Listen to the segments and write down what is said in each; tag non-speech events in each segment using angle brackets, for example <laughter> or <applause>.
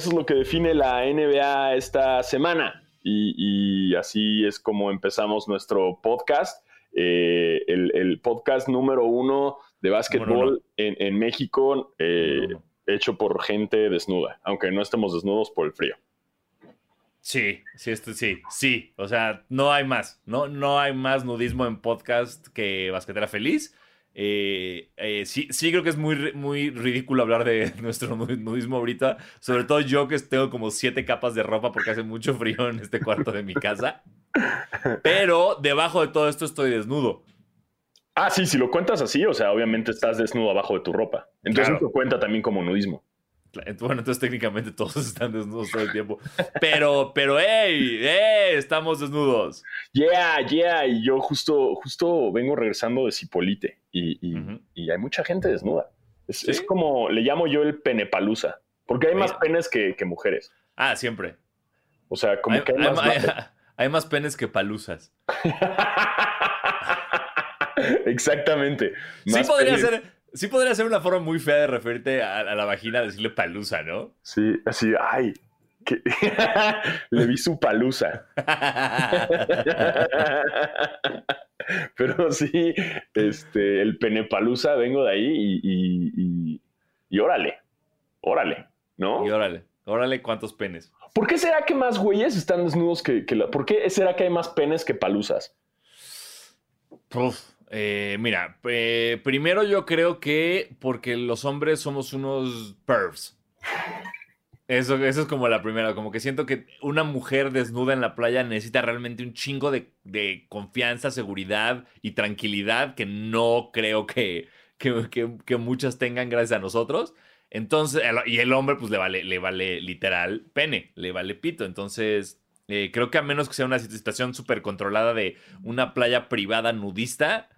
eso es lo que define la NBA esta semana. Y, así es como empezamos nuestro podcast. Eh, el, podcast número uno de básquetbol en, México, eh, hecho por gente desnuda, aunque no estemos desnudos por el frío. Sí, sí, esto, sí, sí. O sea, no hay más. No, no hay más nudismo en podcast que Basquetera Feliz. Eh, eh, sí, sí creo que es muy, muy ridículo hablar de <laughs> nuestro nudismo ahorita. Sobre todo yo que tengo como siete capas de ropa porque hace mucho frío en este cuarto de mi casa. Pero debajo de todo esto estoy desnudo. Ah, sí, si lo cuentas así, o sea, obviamente estás desnudo abajo de tu ropa. Entonces eso cuenta también como nudismo. Bueno, entonces técnicamente <laughs> todos están desnudos todo el tiempo. Pero, pero, hey, hey, estamos desnudos. Yeah, yeah. Y yo justo, justo vengo regresando de Cipolite y, hay mucha gente desnuda. Es, como, le llamo yo el penepalusa, porque hay más penes que, mujeres. Ah, siempre. O sea, como que hay, más, <laughs> hay más penes que palusas. <laughs> Exactamente. sí podría ser Sí podría ser una forma muy fea de referirte a, la vagina, decirle palusa, ¿no? Sí, así, ay, <laughs> le vi su palusa. <laughs> Pero sí, este, el penepalusa, vengo de ahí y, y, y, órale, órale, ¿no? Y órale, órale, ¿cuántos penes? ¿Por qué será que más güeyes están desnudos que, que la, ¿Por qué será que hay más penes que palusas? Uf, eh, mira, primero yo creo que porque los hombres somos unos pervs. Eso, eso es como la primera, como que siento que una mujer desnuda en la playa necesita realmente un chingo de, confianza, seguridad y tranquilidad que no creo que, que, muchas tengan gracias a nosotros. Entonces, y el hombre pues le vale, le vale literal pene, le vale pito. Entonces, eh, creo que a menos que sea una situación súper controlada de una playa privada nudista,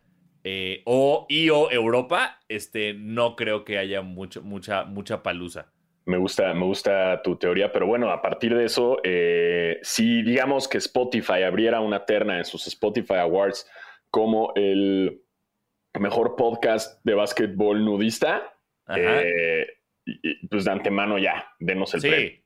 eh, o, y o Europa, este, no creo que haya mucho, mucha, mucha palusa. Me gusta, me gusta tu teoría, pero bueno, a partir de eso, eh, si digamos que Spotify abriera una terna en sus Spotify Awards como el mejor podcast de básquetbol nudista, eh, pues de antemano ya, denos el sí.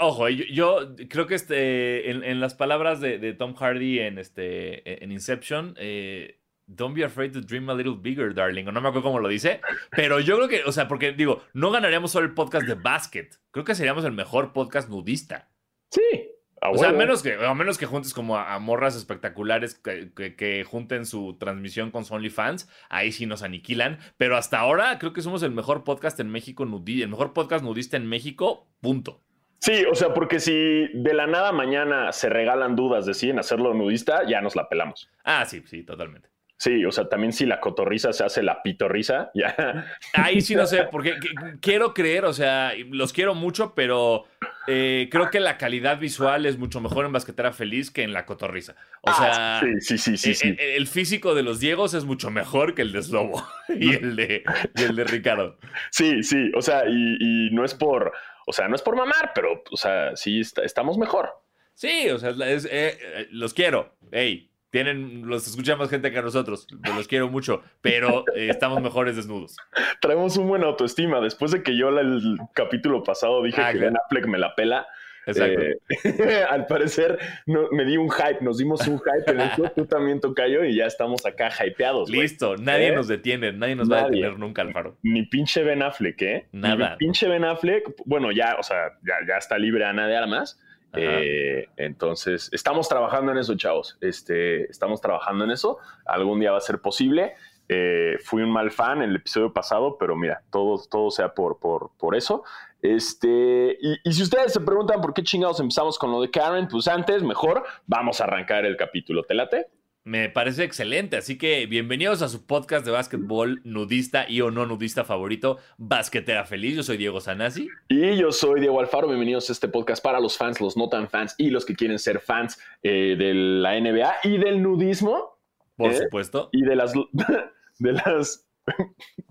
ojo, yo, creo que este, en, las palabras de, Tom Hardy en, este, en Inception, eh, Don't be afraid to dream a little bigger, darling. O no me acuerdo cómo lo dice. Pero yo creo que, o sea, porque digo, no ganaríamos solo el podcast de basket. Creo que seríamos el mejor podcast nudista. Sí. o sea, a menos, que, a menos que juntes como a, morras espectaculares que, junten su transmisión con su OnlyFans, ahí sí nos aniquilan. Pero hasta ahora creo que somos el mejor podcast en México, nudista, el mejor podcast nudista en México, punto. Sí, o sea, porque si de la nada mañana se regalan dudas de si en hacerlo nudista, ya nos la pelamos. Ah, sí, sí, totalmente. Sí, o sea, también si la cotorriza se hace la pitorriza, ya. Ahí sí no sé, <laughs> porque quiero creer, o sea, los quiero mucho, pero eh, creo que la calidad visual es mucho mejor en Basquetera Feliz que en la cotorriza. O ah, sea, sí, sí, sí, sí, el, físico de los Diegos es mucho mejor que el de Slobo <laughs> y el de, el de Ricardo. Sí, sí, o sea, y, no es por, o sea, no es por mamar, pero, o sea, sí estamos mejor. Sí, o sea, eh, eh, los quiero. Ey, tienen, los escucha más gente que nosotros. Los quiero mucho, pero eh, estamos mejores desnudos. Traemos un buen autoestima. Después de que yo el capítulo pasado dije ah, que Ben Affleck me la pela. Exacto. Eh, <laughs> al parecer me di un hype, nos dimos un hype en esto, tú también tocayo y ya estamos acá hypeados. Listo, nadie ¿Eh? nos detiene, nadie nos va a detener nunca, Alfaro. Ni pinche Ben Affleck, ¿eh? Nada. Ni pinche Ben Affleck, bueno, ya, o sea, ya, ya está libre Ana de Armas eh, entonces, estamos trabajando en eso, chavos. Este, estamos trabajando en eso. Algún día va a ser posible. Eh, fui un mal fan en el episodio pasado, pero mira, todo, todo sea por, por, por eso. Este, y, y, si ustedes se preguntan por qué chingados empezamos con lo de Karen, pues antes, mejor, vamos a arrancar el capítulo. ¿Te late? Me parece excelente, así que bienvenidos a su podcast de básquetbol nudista y o no nudista favorito, Basquetera Feliz. Yo soy Diego Sanasi. Y yo soy Diego Alfaro. Bienvenidos a este podcast para los fans, los no tan fans y los que quieren ser fans eh, de la NBA y del nudismo. Por ¿eh? supuesto. Y de las, <laughs> de las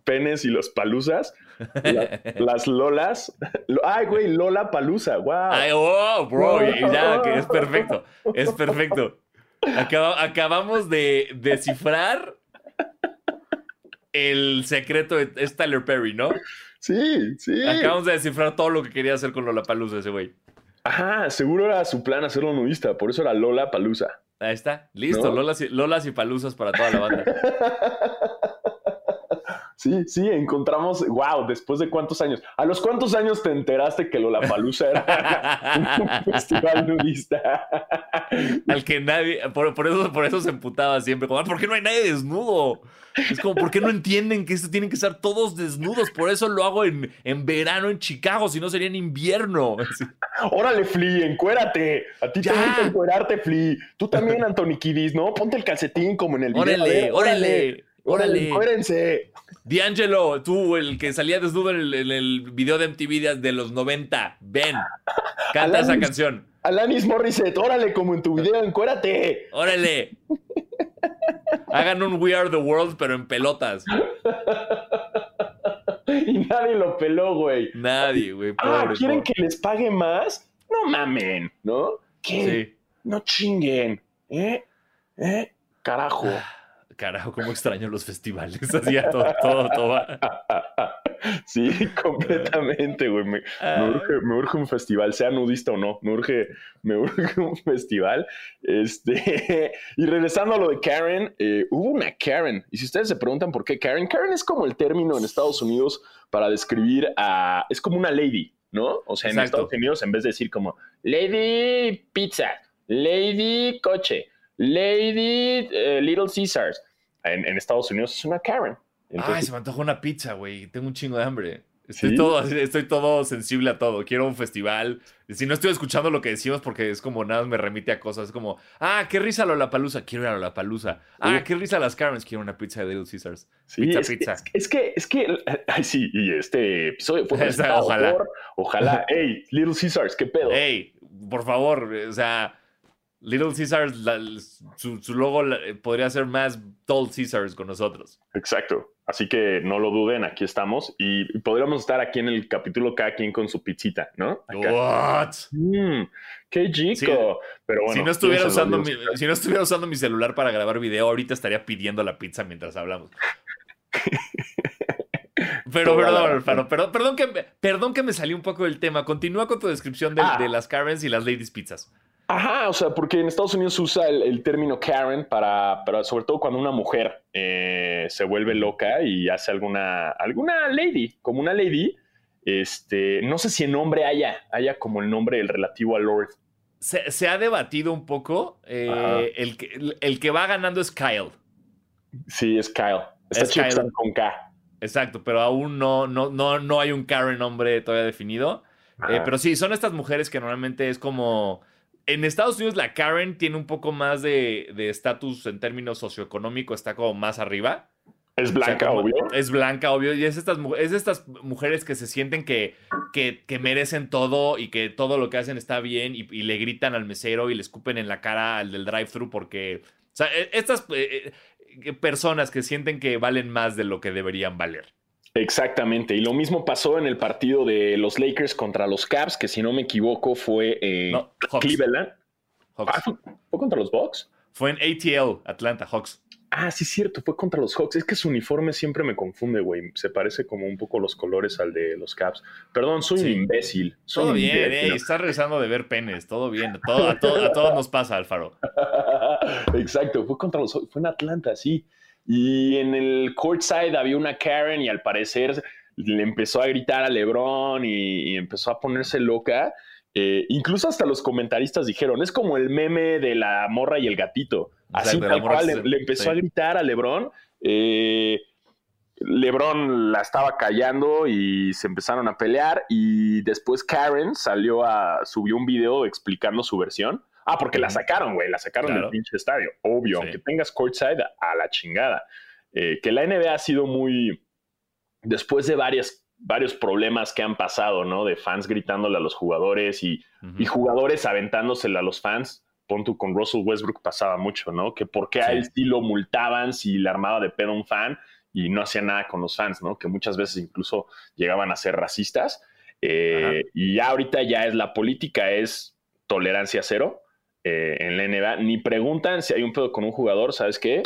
penes y los palusas. <laughs> las lolas. Ay, güey, Lola Palusa. Wow. Ay, oh, bro. Ya, que es perfecto. Es perfecto acabamos de descifrar el secreto es Tyler Perry, ¿no? Sí, sí. Acabamos de descifrar todo lo que quería hacer con Lola Palusa ese güey. Ajá, seguro era su plan hacerlo nudista, por eso era Lola Palusa. Ahí está, listo, Lolas, y, Lolas y Palusas para toda la banda. <laughs> Sí, sí, encontramos, wow, después de cuántos años. ¿A los cuántos años te enteraste que Lollapalooza era un <laughs> festival nudista? Al que nadie, por, eso, por eso se emputaba siempre, como, ah, ¿por qué no hay nadie desnudo? Es como, ¿por qué no entienden que esto tienen que estar todos desnudos? Por eso lo hago en, en verano en Chicago, si no sería en invierno. Órale, Flea, encuérate. A ti te gusta encuerarte, Flea. Tú también, Anthony Kiddis, ¿no? Ponte el calcetín como en el video. Órale, órale. Órale, encuérense. D'Angelo, tú, el que salía desnudo en el, video de MTV de los 90, ven, <laughs> canta esa canción. Alanis Morissette, órale, como en tu video, encuérate. Órale. Hagan un We Are the World, pero en pelotas. <laughs> y nadie lo peló, güey. Nadie, güey. Ah, ¿quieren que les pague más? No mamen, ¿no? ¿Qué? Sí. No chinguen. ¿Eh? ¿Eh? Carajo. Carajo, cómo extraño los festivales. <laughs> Hacía todo, todo, todo. Sí, completamente, güey. Me, urge, un festival, sea nudista o no. Me urge, me urge un festival. Este, <laughs> y regresando a lo de Karen, eh, hubo una Karen. Y si ustedes se preguntan por qué Karen, Karen es como el término en Estados Unidos para describir a. Es como una lady, ¿no? O sea, en Estados Unidos, en vez de decir como Lady Pizza, Lady Coche, Lady eh, Little Caesars, en, Estados Unidos es una Karen. Ay, se me antojó una pizza, güey. Tengo un chingo de hambre. Estoy, todo, estoy todo sensible a todo. Quiero un festival. Si no estoy escuchando lo que decimos, porque es como nada me remite a cosas. Es como, ah, qué risa la palusa. Quiero ir a la palusa. Ah, qué risa las Karens. Quiero una pizza de Little Caesars. pizza, es pizza. Que, es, que, es que, ay, sí, y este episodio fue <laughs> Ojalá. ojalá. <laughs> Hey, Little Caesars, qué pedo. Hey, por favor, o sea Little Caesars, su, logo podría ser más Tall Caesars con nosotros. Exacto. Así que no lo duden, aquí estamos. Y, podríamos estar aquí en el capítulo cada quien con su pizzita, ¿no? What? Mm, qué chico. Pero bueno, si no, estuviera usando mi, si no estuviera usando mi celular para grabar video, ahorita estaría pidiendo la pizza mientras hablamos. <laughs> Pero perdón, perdón, perdón, que, perdón que me salí un poco del tema. Continúa con tu descripción de, ah. de las Karens y las Ladies Pizzas. Ajá, o sea, porque en Estados Unidos se usa el, término Karen para, para, sobre todo cuando una mujer eh, se vuelve loca y hace alguna, alguna lady, como una lady. Este, no sé si el nombre haya, haya como el nombre el relativo a Lord. Se, ha debatido un poco. Eh, el, que, el, que va ganando es Kyle. Sí, es Kyle. Está es con K. Exacto, pero aún no, no, no, no hay un Karen nombre todavía definido. Eh, pero sí, son estas mujeres que normalmente es como en Estados Unidos la Karen tiene un poco más de estatus en términos socioeconómico, está como más arriba. Es blanca, obvio. Es blanca, obvio. Y es estas, es estas mujeres que se sienten que, que, merecen todo y que todo lo que hacen está bien y, le gritan al mesero y le escupen en la cara al del drive-thru porque... O sea, e, estas eh, eh, personas que sienten que valen más de lo que deberían valer. Exactamente, y lo mismo pasó en el partido de los Lakers contra los Cavs, que si no me equivoco fue en Cleveland. Ah, ¿fue, contra los Bucks? Fue en ATL, Atlanta, Hawks. Ah, sí, cierto, fue contra los Hawks. Es que su uniforme siempre me confunde, güey. Se parece como un poco los colores al de los Cavs. Perdón, soy un imbécil. todo bien, eh, estás rezando de ver penes, todo bien. Todo, a, todos nos pasa, Alfaro. <laughs> Exacto, fue contra los Hawks, fue en Atlanta, sí. Y en el courtside había una Karen y al parecer le empezó a gritar a LeBron y, empezó a ponerse loca. Eh, incluso hasta los comentaristas dijeron, es como el meme de la morra y el gatito. Así tal cual le, empezó a gritar a LeBron. Eh, LeBron la estaba callando y se empezaron a pelear y después Karen salió a subió un video explicando su versión Ah, porque la sacaron, güey, la sacaron del pinche estadio. Obvio, aunque tengas courtside, a la chingada. Eh, que la NBA ha sido muy. Después de varias, varios problemas que han pasado, ¿no? De fans gritándole a los jugadores y, jugadores aventándosela a los fans. Pon con Russell Westbrook pasaba mucho, ¿no? Que por qué a él sí lo multaban si le armaba de pedo un fan y no hacía nada con los fans, ¿no? Que muchas veces incluso llegaban a ser racistas. Eh, y ya ahorita ya es la política, es tolerancia cero. Eh, en la NBA, ni preguntan si hay un pedo con un jugador, ¿sabes qué?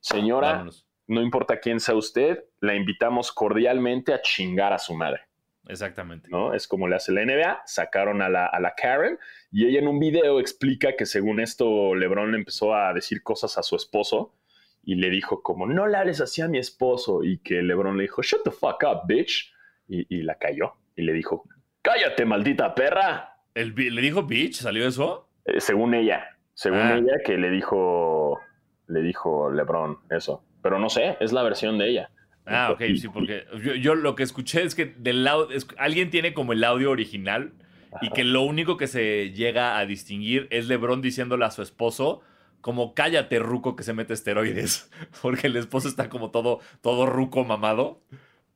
Señora, no importa quién sea usted, la invitamos cordialmente a chingar a su madre. Exactamente. ¿no? Es como le hace la NBA, sacaron a la, a la Karen y ella en un video explica que según esto LeBron le empezó a decir cosas a su esposo y le dijo como, no le hables así a mi esposo y que LeBron le dijo, shut the fuck up, bitch. Y, la cayó y le dijo, cállate, maldita perra. ¿El, ¿Le dijo bitch? ¿Salió eso? Eh, según ella, según ah. ella que le dijo, le dijo LeBron eso. Pero no sé, es la versión de ella. Ah, ok, sí, porque yo, lo que escuché es que del lado, alguien tiene como el audio original y que lo único que se llega a distinguir es LeBron diciéndole a su esposo como cállate ruco que se mete esteroides, <laughs> porque el esposo está como todo, todo ruco mamado.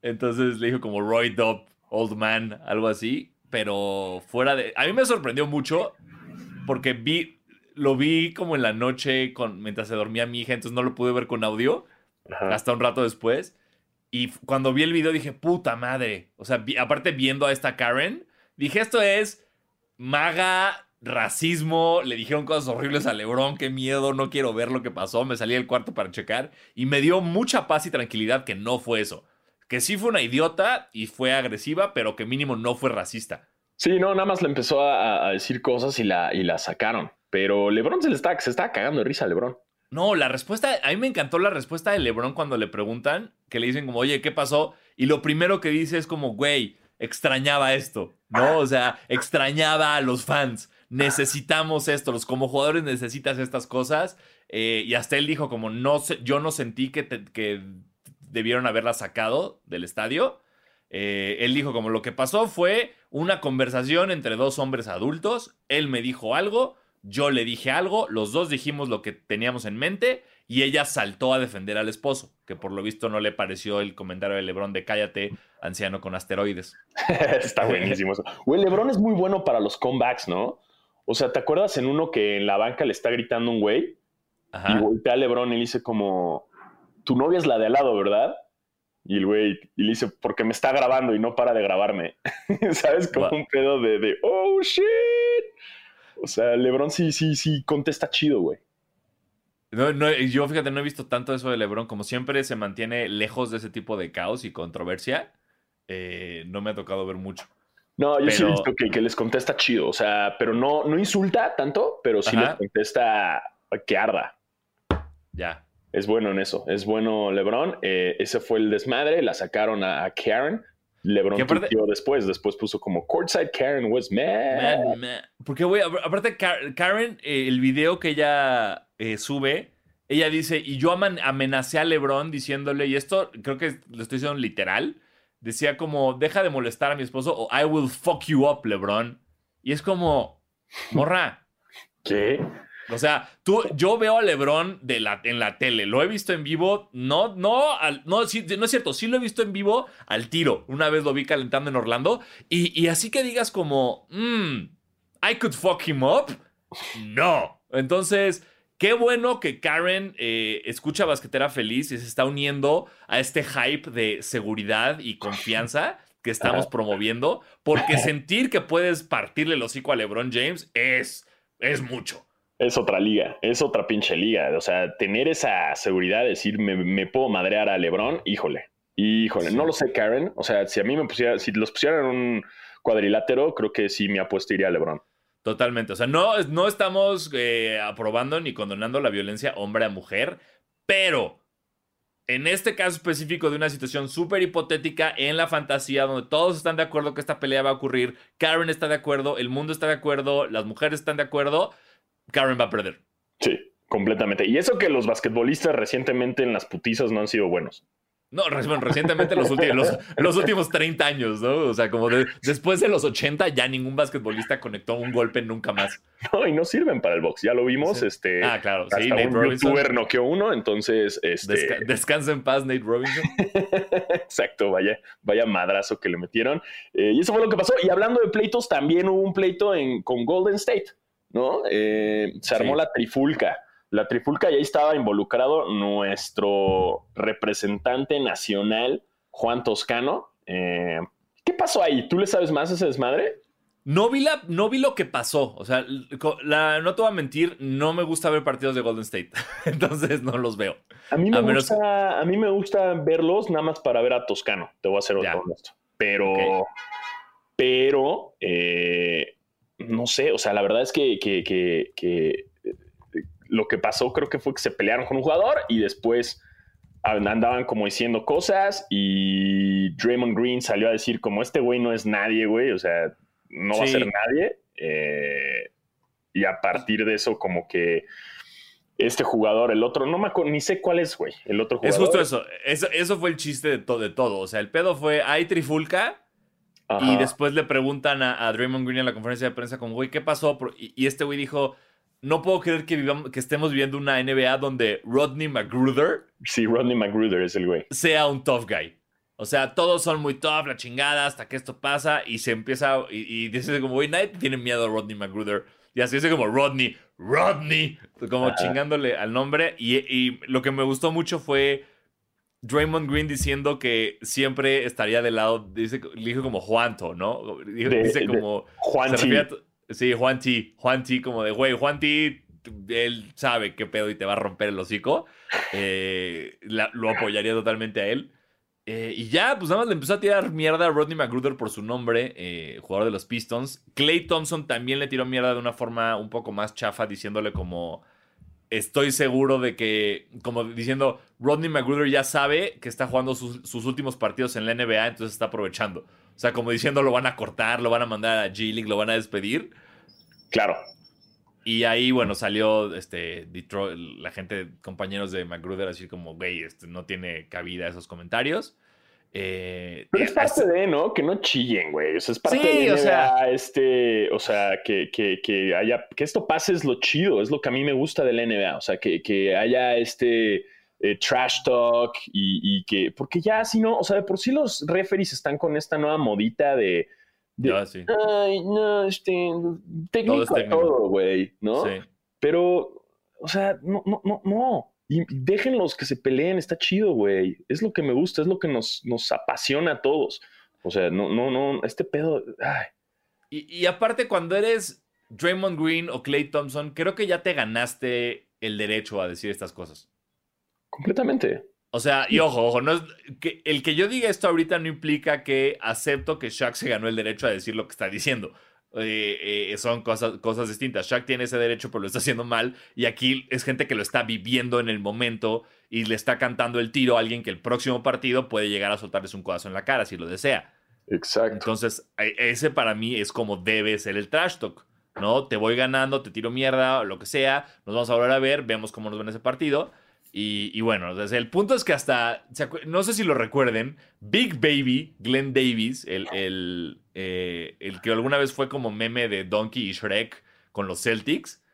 Entonces le dijo como Roy Dobb, old man, algo así, pero fuera de... A mí me sorprendió mucho porque vi, lo vi como en la noche con, mientras se dormía mi hija, entonces no lo pude ver con audio hasta un rato después. Y cuando vi el video dije, puta madre. O sea, aparte viendo a esta Karen, dije, esto es maga, racismo. Le dijeron cosas horribles a Lebron, qué miedo, no quiero ver lo que pasó. Me salí del cuarto para checar y me dio mucha paz y tranquilidad que no fue eso. Que sí fue una idiota y fue agresiva, pero que mínimo no fue racista. Sí, no, nada más le empezó a, decir cosas y la, y la sacaron. Pero Lebron se le está, se está cagando de risa Lebron. No, la respuesta, a mí me encantó la respuesta de Lebron cuando le preguntan, que le dicen como, oye, ¿qué pasó? Y lo primero que dice es como, güey, extrañaba esto, ¿no? O sea, extrañaba a los fans, necesitamos esto, los como jugadores necesitas estas cosas. Eh, y hasta él dijo como, no yo no sentí que, que debieron haberla sacado del estadio. Eh, él dijo como lo que pasó fue una conversación entre dos hombres adultos, él me dijo algo, yo le dije algo, los dos dijimos lo que teníamos en mente y ella saltó a defender al esposo, que por lo visto no le pareció el comentario de Lebron de cállate, anciano con asteroides. <laughs> Está buenísimo eso. Güey, Lebron es muy bueno para los comebacks, ¿no? O sea, ¿te acuerdas en uno que en la banca le está gritando un güey? Y voltea a Lebron y le dice como, tu novia es la de al lado, ¿verdad? Y el güey, y le dice, porque me está grabando y no para de grabarme. <laughs> ¿Sabes? Como un pedo de, de, oh, shit. O sea, LeBron sí, sí, sí contesta chido, güey. No, no, yo fíjate, no he visto tanto eso de LeBron. Como siempre se mantiene lejos de ese tipo de caos y controversia, eh, no me ha tocado ver mucho. No, yo sí he visto que, les contesta chido. O sea, pero no, no insulta tanto, pero sí les contesta que arda. Ya. Es bueno en eso. Es bueno LeBron. Eh, ese fue el desmadre. La sacaron a Karen. LeBron aparte, después, después puso como Courtside Karen was mad. Porque, güey, aparte Karen, eh, el video que ella eh, sube, ella dice, y yo amenacé a LeBron diciéndole, y esto creo que lo estoy diciendo literal, decía como, deja de molestar a mi esposo o I will fuck you up, LeBron. Y es como, morra. ¿Qué? O sea, tú, yo veo a LeBron de la, en la tele, lo he visto en vivo, no, no, no, no es cierto, sí lo he visto en vivo al tiro. Una vez lo vi calentando en Orlando y, así que digas como, mmm, I could fuck him up. No. Entonces, qué bueno que Karen eh, escucha Basquetera Feliz y se está uniendo a este hype de seguridad y confianza que estamos promoviendo, porque sentir que puedes partirle el hocico a LeBron James es, es mucho es otra liga, es otra pinche liga. O sea, tener esa seguridad de decir, me, puedo madrear a LeBron, híjole, híjole, no lo sé, Karen. O sea, si a mí me pusiera, si los pusieran en un cuadrilátero, creo que sí mi apuesta iría a LeBron. Totalmente. O sea, no, no estamos eh, aprobando ni condonando la violencia hombre a mujer, pero en este caso específico de una situación súper hipotética en la fantasía donde todos están de acuerdo que esta pelea va a ocurrir, Karen está de acuerdo, el mundo está de acuerdo, las mujeres están de acuerdo Karen va a perder. Sí, completamente. Y eso que los basquetbolistas recientemente en las putizas no han sido buenos. No, recientemente los últimos, los, últimos 30 años, ¿no? O sea, como después de los 80 ya ningún basquetbolista conectó un golpe nunca más. No, y no sirven para el box. Ya lo vimos. Este, ah, claro. Sí, Nate un Robinson. youtuber noqueó uno, entonces... Este... descansa en paz, Nate Robinson. <laughs> Exacto, vaya, vaya madrazo que le metieron. Eh, y eso fue lo que pasó. Y hablando de pleitos, también hubo un pleito en, con Golden State. ¿No? Eh, se armó la trifulca. La trifulca y ahí estaba involucrado nuestro representante nacional, Juan Toscano. Eh, ¿Qué pasó ahí? ¿Tú le sabes más a ese desmadre? No vi, la, no vi lo que pasó. O sea, la, no te voy a mentir, no me gusta ver partidos de Golden State. <laughs> Entonces no los veo. A mí, me gusta, a mí me gusta verlos nada más para ver a Toscano. Te voy a hacer otro honesto. Pero, pero, eh, no sé. O sea, la verdad es que, que, que, lo que pasó creo que fue que se pelearon con un jugador y después andaban como diciendo cosas y Draymond Green salió a decir como este güey no es nadie, güey. O sea, no va a ser nadie. Eh, y a partir de eso, como que este jugador, el otro, no me acuerdo, ni sé cuál es, güey. El otro jugador. Es justo eso. eso. Eso, fue el chiste de, de todo. O sea, el pedo fue, hay trifulca. Y después le preguntan a, Draymond Green en la conferencia de prensa como, güey, ¿qué pasó? Y, este güey dijo, no puedo creer que, vivamos, que estemos viviendo una NBA donde Rodney McGruder... Sí, Rodney McGruder es el güey. Sea un tough guy. O sea, todos son muy top, la chingada, hasta que esto pasa y se empieza. Y, dice como, güey, nadie tiene miedo a Rodney McGruder. Y así dice como Rodney, Rodney, como chingándole al nombre. Y, lo que me gustó mucho fue Draymond Green diciendo que siempre estaría del lado, dice, dijo como Juanto, ¿no? dice como... Juan T. sí, Juan T. Juan T, como de, güey, Juan T, él sabe qué pedo y te va a romper el hocico. Eh, lo apoyaría totalmente a él. Eh, y ya, pues nada más le empezó a tirar mierda a Rodney McGruder por su nombre, eh, jugador de los Pistons. Clay Thompson también le tiró mierda de una forma un poco más chafa, diciéndole como, estoy seguro de que, como diciendo, Rodney McGruder ya sabe que está jugando sus, últimos partidos en la NBA, entonces está aprovechando. O sea, como diciendo, lo van a cortar, lo van a mandar a G-League, lo van a despedir. Claro. Y ahí, bueno, salió este Detroit, la gente, compañeros de McGruder, así como, güey, este, no tiene cabida esos comentarios. Eh, Pero es parte de, ¿no? Que no chillen, güey. O sea, es parte de o sea, este, o sea, que, que, que, haya, que esto pase es lo chido, es lo que a mí me gusta de la NBA. O sea, que, que haya este eh, trash talk y, y, que, porque ya si no, o sea, de por sí los referees están con esta nueva modita de Ay, no, este, técnico, todo, güey, ¿no? Sí. Pero, o sea, no, no, no, no. Y déjenlos que se peleen, está chido, güey. Es lo que me gusta, es lo que nos, nos apasiona a todos. O sea, no, no, no, este pedo. Ay. Y, y aparte, cuando eres Draymond Green o Clay Thompson, creo que ya te ganaste el derecho a decir estas cosas. Completamente. O sea, y ojo, ojo, no es, que el que yo diga esto ahorita no implica que acepto que Shaq se ganó el derecho a decir lo que está diciendo. Eh, eh, son cosas, cosas distintas. Shaq tiene ese derecho, pero lo está haciendo mal. Y aquí es gente que lo está viviendo en el momento y le está cantando el tiro a alguien que el próximo partido puede llegar a soltarles un codazo en la cara si lo desea. Exacto. Entonces, e, ese para mí es como debe ser el trash talk. ¿No? Te voy ganando, te tiro mierda, lo que sea. Nos vamos a volver a ver, vemos cómo nos ven ese partido. Y, bueno, el punto es que hasta, no sé si lo recuerden, Big Baby, Glenn Davis, el, el, eh, el que alguna vez fue como meme de Donkey y Shrek con los Celtics,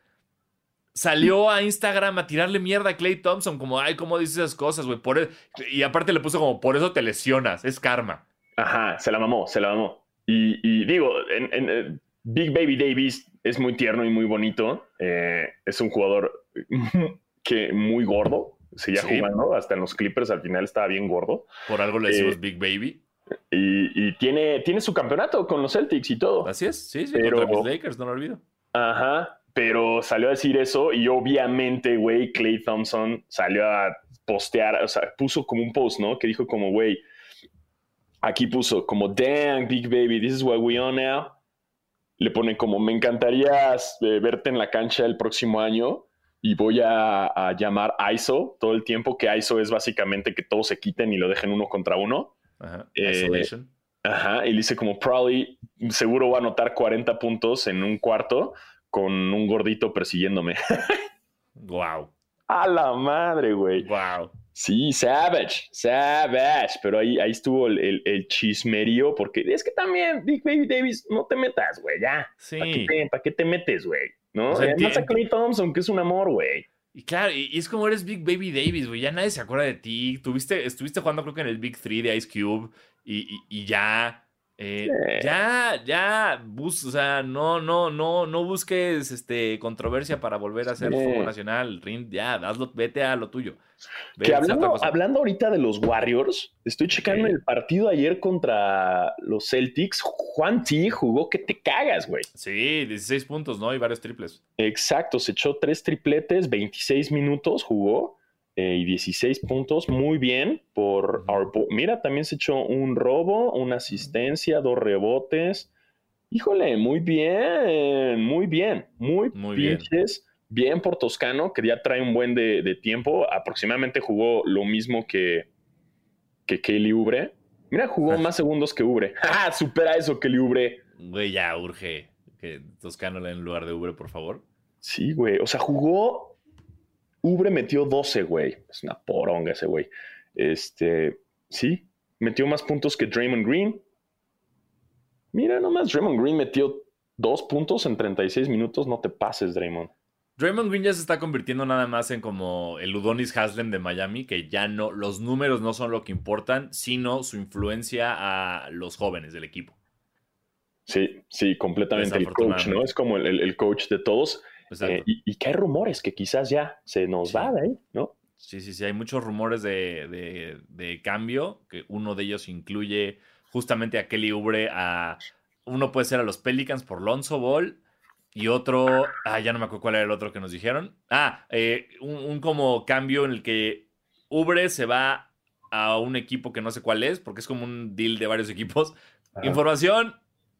salió a Instagram a tirarle mierda a Clay Thompson, como, ay, ¿cómo dices esas cosas, güey? E-", y aparte le puso como, por eso te lesionas, es karma. Ajá, se la mamó, se la mamó. Y, digo, en, eh, Big Baby Davis es muy tierno y muy bonito. Eh, es un jugador <laughs> que muy gordo, seguía jugando, hasta en los Clippers al final estaba bien gordo. Por algo le decimos eh, Big Baby. Y, tiene, tiene su campeonato con los Celtics y todo. Así es, sí, sí, contra los Lakers, no lo olvido. Ajá, pero salió a decir eso y obviamente, güey, Clay Thompson salió a postear, o sea, puso como un post, ¿no? Que dijo como, güey, aquí puso como, damn, Big Baby, this is what we are now. Le pone como, me encantaría eh, verte en la cancha el próximo año y voy a, llamar ISO todo el tiempo, que ISO es básicamente que todos se quiten y lo dejen uno contra uno. Ajá, eh, isolation. Ajá, y dice como probably, seguro va a anotar 40 puntos en un cuarto con un gordito persiguiéndome. <laughs> wow. A la madre, güey. Wow. Sí, Savage, Savage, pero ahí, ahí estuvo el, el, chismerío, porque es que también, Big Baby Davis, no te metas, güey, ya. Sí. ¿Para qué, te metes, güey? ¿No? O Además a Clay Thompson, que es un amor, güey. Y claro, y, es como eres Big Baby Davis, güey, ya nadie se acuerda de ti. Tuviste, estuviste jugando creo que en el Big 3 de Ice Cube y, y, ya. Eh, ya, ya, bus, o sea, no, no, no, no busques este, controversia para volver a ser fútbol nacional. Rin, ya, hazlo, vete a lo tuyo. hablando, ahorita de los Warriors, estoy checando el partido ayer contra los Celtics. Juan T jugó que te cagas, güey. Sí, 16 puntos, ¿no? Y varios triples. Exacto, se echó tres tripletes, 26 minutos jugó. Eh, y 16 puntos, muy bien por Mira, también se echó un robo, una asistencia, dos rebotes. Híjole, muy bien, muy bien, muy, muy pinches. Bien. por Toscano, que ya trae un buen de, tiempo. Aproximadamente jugó lo mismo que, que Kelly Ubre. Mira, jugó <laughs> más segundos que Ubre. <laughs> ¡Ah! Supera eso, Kelly Ubre. Güey, ya urge que Toscano en lugar de Ubre, por favor. Sí, güey. O sea, jugó Ubre metió 12, güey. Es una poronga ese güey. Este, sí, metió más puntos que Draymond Green. Mira nomás, Draymond Green metió dos puntos en 36 minutos. No te pases, Draymond. Draymond Green ya se está convirtiendo nada más en como el Udonis Haslem de Miami, que ya no, los números no son lo que importan, sino su influencia a los jóvenes del equipo. Sí, sí, completamente el coach, ¿no? Es como el coach de todos. Eh, y, que hay rumores que quizás ya se nos va de ahí, ¿no? Sí, sí, sí, hay muchos rumores de, cambio, que uno de ellos incluye justamente a Kelly Ubre, a uno puede ser a los Pelicans por Lonzo Ball y otro, ah, ya no me acuerdo cuál era el otro que nos dijeron. Ah, eh, un, como cambio en el que Ubre se va a un equipo que no sé cuál es, porque es como un deal de varios equipos. Información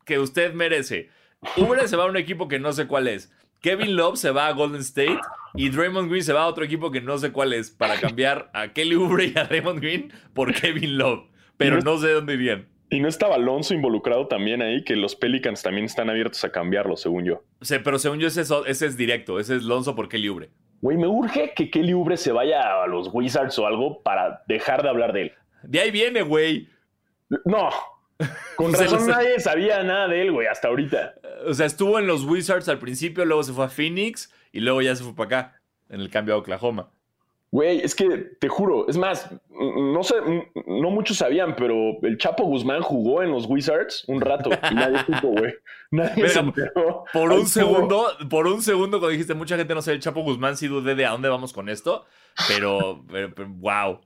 que usted merece. Ubre se va a un equipo que no sé cuál es. Kevin Love se va a Golden State y Draymond Green se va a otro equipo que no sé cuál es para cambiar a Kelly Oubre y a Draymond Green por Kevin Love. Pero no, sé dónde irían. Y no estaba Alonso involucrado también ahí, que los Pelicans también están abiertos a cambiarlo, según yo. Sí, pero según yo ese es, ese es directo, ese es Alonso por Kelly Oubre. Güey, me urge que Kelly Oubre se vaya a los Wizards o algo para dejar de hablar de él. De ahí viene, güey. No, con <laughs> razón nadie sabía nada de él, güey, hasta ahorita. O sea, estuvo en los Wizards al principio, luego se fue a Phoenix y luego ya se fue para acá, en el cambio a Oklahoma. Güey, es que te juro, es más, no sé, no muchos sabían, pero el Chapo Guzmán jugó en los Wizards un rato y nadie <laughs> supo, güey. Nadie se Por un segundo, por un segundo cuando dijiste mucha gente no sabe el Chapo Guzmán, sí dudé de a dónde vamos con esto, pero, pero wow.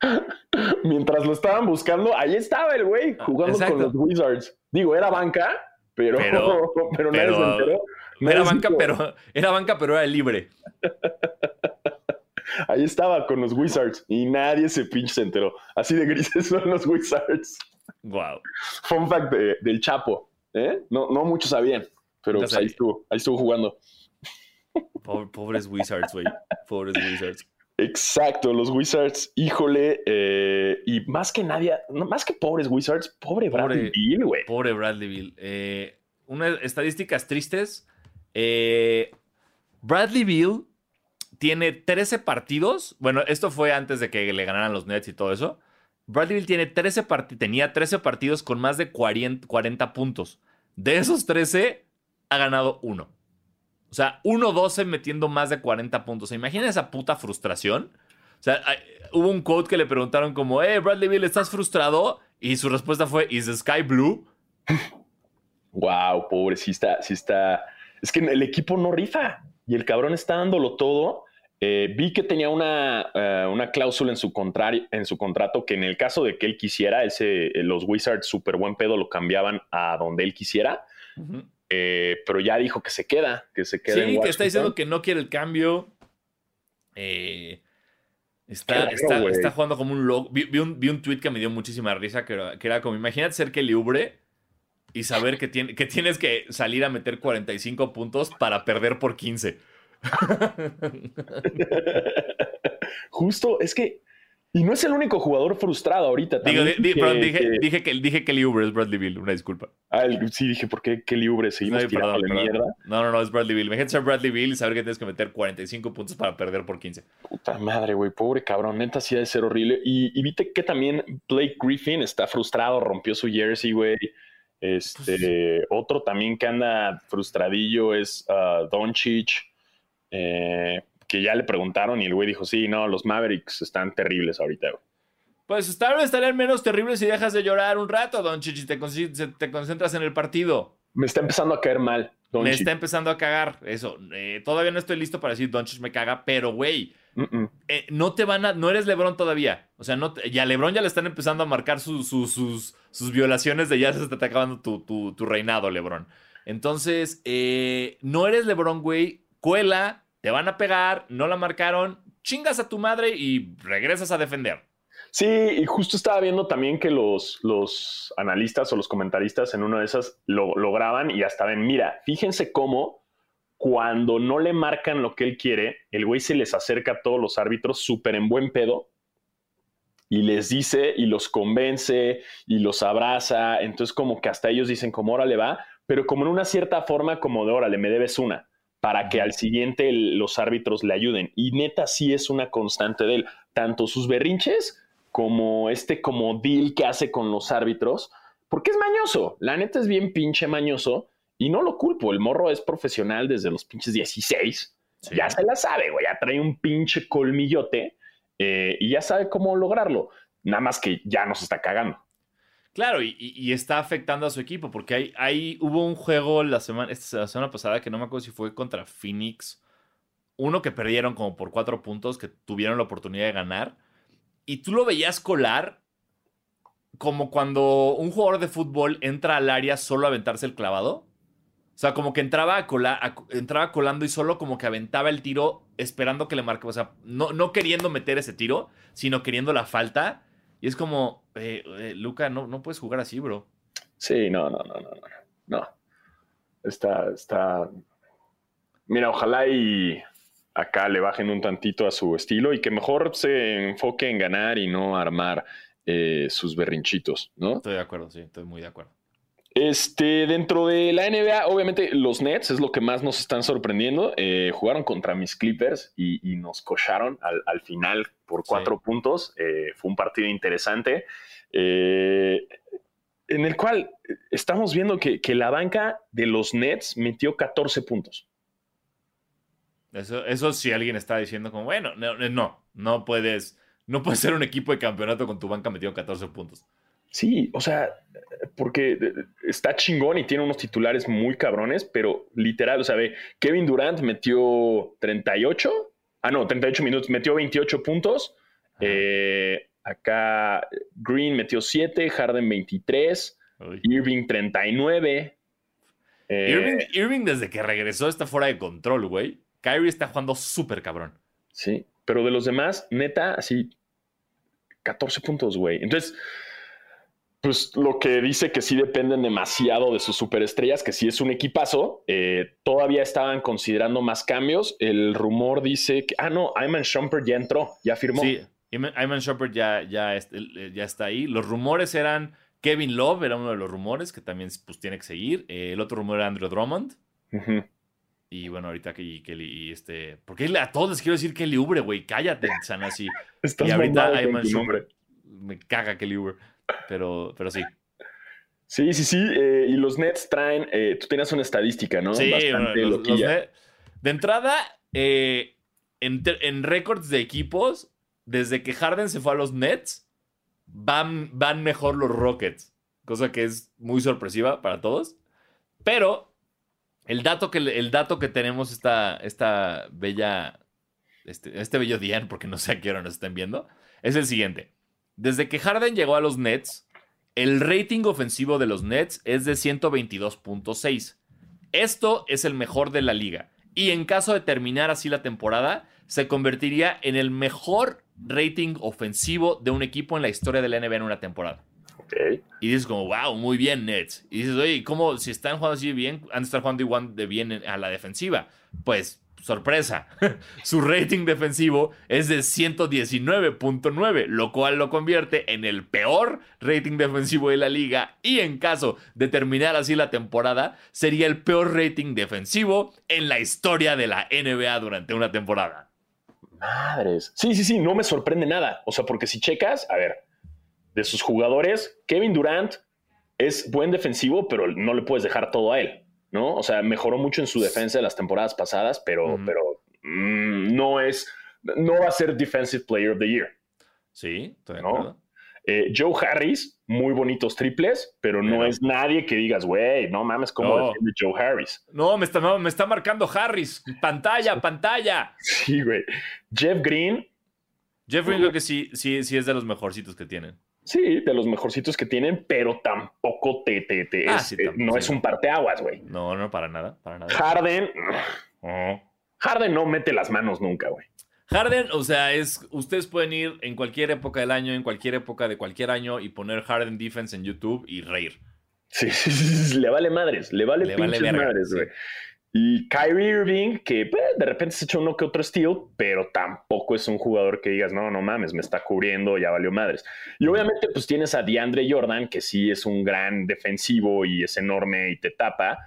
<laughs> Mientras lo estaban buscando, ahí estaba el güey jugando con los Wizards. Digo, era banca, pero, pero, <laughs> nadie se enteró. era, banca, pero, era banca, pero era libre. <laughs> Ahí estaba con los Wizards y nadie se pinche se enteró. Así de grises son los Wizards. Wow. Fun fact del Chapo. ¿eh? No, no muchos sabían, pero pues ahí estuvo, ahí estuvo jugando. pobres Wizards, güey. Pobres Wizards. Exacto, los Wizards, híjole, eh, y más que nadie, más que pobres Wizards, pobre Bradley Bill, güey. Pobre Bradley Bill. Eh, unas estadísticas tristes. Eh, Bradley Bill tiene 13 partidos. Bueno, esto fue antes de que le ganaran los Nets y todo eso. Bradley Bill tiene 13 tenía 13 partidos con más de 40, 40 puntos. De esos 13, ha ganado uno. O sea, 1-12 metiendo más de 40 puntos. Imagina esa puta frustración. O sea, hubo un quote que le preguntaron como, eh, Bradley Bill, ¿estás frustrado? Y su respuesta fue, ¿Is the sky blue? <laughs> Wow, pobre, sí está, sí está. Es que el equipo no rifa y el cabrón está dándolo todo. Eh, vi que tenía una, eh, una cláusula en su, en su contrato que en el caso de que él quisiera, ese, los Wizards super buen pedo lo cambiaban a donde él quisiera. Eh, pero ya dijo que se queda, que se queda. Sí, que está diciendo que no quiere el cambio. Eh, está, está, jugando como un loco. Vi, un, vi, tweet que me dio muchísima risa, que era, como, imagínate ser que libre y saber que, tiene, que tienes que salir a meter 45 puntos para perder por 15. <laughs> Justo, es que y no es el único jugador frustrado ahorita. Digo, dije, dije, que, dije Kelly Oubre es Bradley Bill, una disculpa. Ah, sí, dije, ¿por qué Kelly Oubre seguimos no, tirando la mierda? No, no, no, es Bradley Bill. Imagínate ser Bradley Bill y saber que tienes que meter 45 puntos para perder por 15. Puta madre, güey, pobre cabrón, neta sí ha de ser horrible. Y, viste que también Blake Griffin está frustrado, rompió su jersey, güey. Este, otro también que anda frustradillo es uh, Doncic. Eh, que ya le preguntaron y el güey dijo, sí, no, los Mavericks están terribles ahorita. Pues tal vez estarían menos terribles si dejas de llorar un rato, Don Chichi, te, te concentras en el partido. Me está empezando a caer mal. Me está empezando a cagar. Eso. Eh, todavía no estoy listo para decir Doncic me caga, pero güey. Eh, no te van a. No eres LeBron todavía. O sea, no ya LeBron ya le están empezando a marcar sus, sus, violaciones de ya se está acabando tu, tu, reinado, LeBron. Entonces, eh, no eres LeBron, güey. Cuela, te van a pegar, no la marcaron, chingas a tu madre y regresas a defender. Sí, y justo estaba viendo también que los, los analistas o los comentaristas en una de esas lo, graban y hasta ven, mira, fíjense cómo cuando no le marcan lo que él quiere, el güey se les acerca a todos los árbitros súper en buen pedo y les dice y los convence y los abraza. Entonces como que hasta ellos dicen como órale va, pero como en una cierta forma como de órale, me debes una para que al siguiente los árbitros le ayuden. Y neta sí es una constante de él, tanto sus berrinches como este como deal que hace con los árbitros, porque es mañoso, la neta es bien pinche mañoso y no lo culpo, el morro es profesional desde los pinches 16, ya se la sabe, güey, ya trae un pinche colmillote eh, y ya sabe cómo lograrlo, nada más que ya nos está cagando. Claro, y, está afectando a su equipo, porque hay, hubo un juego la semana, esta, semana pasada que no me acuerdo si fue contra Phoenix, uno que perdieron como por cuatro puntos, que tuvieron la oportunidad de ganar y tú lo veías colar como cuando un jugador de fútbol entra al área solo a aventarse el clavado. O sea, como que entraba, a entraba colando y solo como que aventaba el tiro esperando que le marque. O sea, no, no queriendo meter ese tiro, sino queriendo la falta. Y es como, eh, eh, Luca, no, no puedes jugar así, bro. Sí, no, no, no, no, no. No. Está, está. Mira, ojalá y acá le bajen un tantito a su estilo y que mejor se enfoque en ganar y no armar eh, sus berrinchitos, ¿no? Estoy de acuerdo, sí, estoy muy de acuerdo. Este, dentro de la NBA, obviamente los Nets es lo que más nos están sorprendiendo. Eh, jugaron contra mis Clippers y, nos cocharon al, final por cuatro puntos. Eh, fue un partido interesante. en el cual estamos viendo que, que, la banca de los Nets metió 14 puntos. Eso, eso si alguien está diciendo como, bueno, no, no, no puedes, no puedes ser un equipo de campeonato con tu banca metido 14 puntos. Sí, o sea, porque está chingón y tiene unos titulares muy cabrones, pero literal, o sea, ve, Kevin Durant metió 38, ah, no, 38 minutos, metió 28 puntos. Eh, acá Green metió 7, Harden 23, Irving 39. Irving, Irving desde que regresó está fuera de control, güey. Kyrie está jugando súper cabrón. Sí, pero de los demás, neta, así 14 puntos, güey. Entonces, pues lo que dice que sí dependen demasiado de sus superestrellas, que sí es un equipazo. Eh, todavía estaban considerando más cambios. El rumor dice que, ah, no, Ayman Shumpert ya entró, ya firmó. Sí, Ayman Shumpert ya, ya, ya está ahí. Los rumores eran Kevin Love, era uno de los rumores que también pues, tiene que seguir. Eh, el otro rumor era Andrew Drummond. Y bueno, ahorita que y, este. Porque a todos les quiero decir Kelly Ubre, güey. Cállate, Sanasi. <laughs> y ahorita Ayman Me caga Kelly Ubre. Pero, pero sí. Sí, sí, sí. Eh, y los Nets traen. Eh, tú tenías una estadística, ¿no? Sí, Bastante los, De entrada, eh, en, en récords de equipos, desde que Harden se fue a los Nets, van, van mejor los Rockets. Cosa que es muy sorpresiva para todos. Pero el dato que, el dato que tenemos esta, esta bella, este, este bello día, porque no sé a qué hora nos estén viendo, es el siguiente. Desde que Harden llegó a los Nets, el rating ofensivo de los Nets es de 122.6. Esto es el mejor de la liga. Y en caso de terminar así la temporada, se convertiría en el mejor rating ofensivo de un equipo en la historia de la NBA en una temporada. Y dices como, wow, muy bien Nets. Y dices, oye, ¿cómo si están jugando así bien, han de estar jugando igual de bien a la defensiva? Pues, sorpresa, <laughs> su rating defensivo es de 119.9, lo cual lo convierte en el peor rating defensivo de la liga y en caso de terminar así la temporada, sería el peor rating defensivo en la historia de la NBA durante una temporada. Madres. Sí, sí, sí, no me sorprende nada. O sea, porque si checas, a ver, de sus jugadores, Kevin Durant es buen defensivo, pero no le puedes dejar todo a él, ¿no? O sea, mejoró mucho en su defensa de las temporadas pasadas, pero, pero mm, no es, no va a ser Defensive Player of the Year. Sí, estoy de acuerdo. Eh, Joe Harris, muy bonitos triples, pero no es nadie que digas, güey, no mames, ¿cómo defiende Joe Harris? No me, está, me está marcando Harris. Pantalla, <laughs> pantalla. Sí, güey. Jeff Green. Jeff Green creo que sí, sí, sí es de los mejorcitos que tienen. Sí, de los mejorcitos que tienen, pero tampoco te, te, te ah, eh, no es un parteaguas, güey. No, no, para nada, para nada. Harden. Harden no mete las manos nunca, güey. Harden, o sea, es. Ustedes pueden ir en cualquier época del año, en cualquier época de cualquier año y poner Harden Defense en YouTube y reír. Sí, le vale madres, le vale pinches madres, güey. Y Kyrie Irving, que pues, de repente se echa uno que otro steal, pero tampoco es un jugador que digas, no, no mames, me está cubriendo, ya valió madres. Y obviamente, pues tienes a DeAndre Jordan, que sí es un gran defensivo y es enorme y te tapa,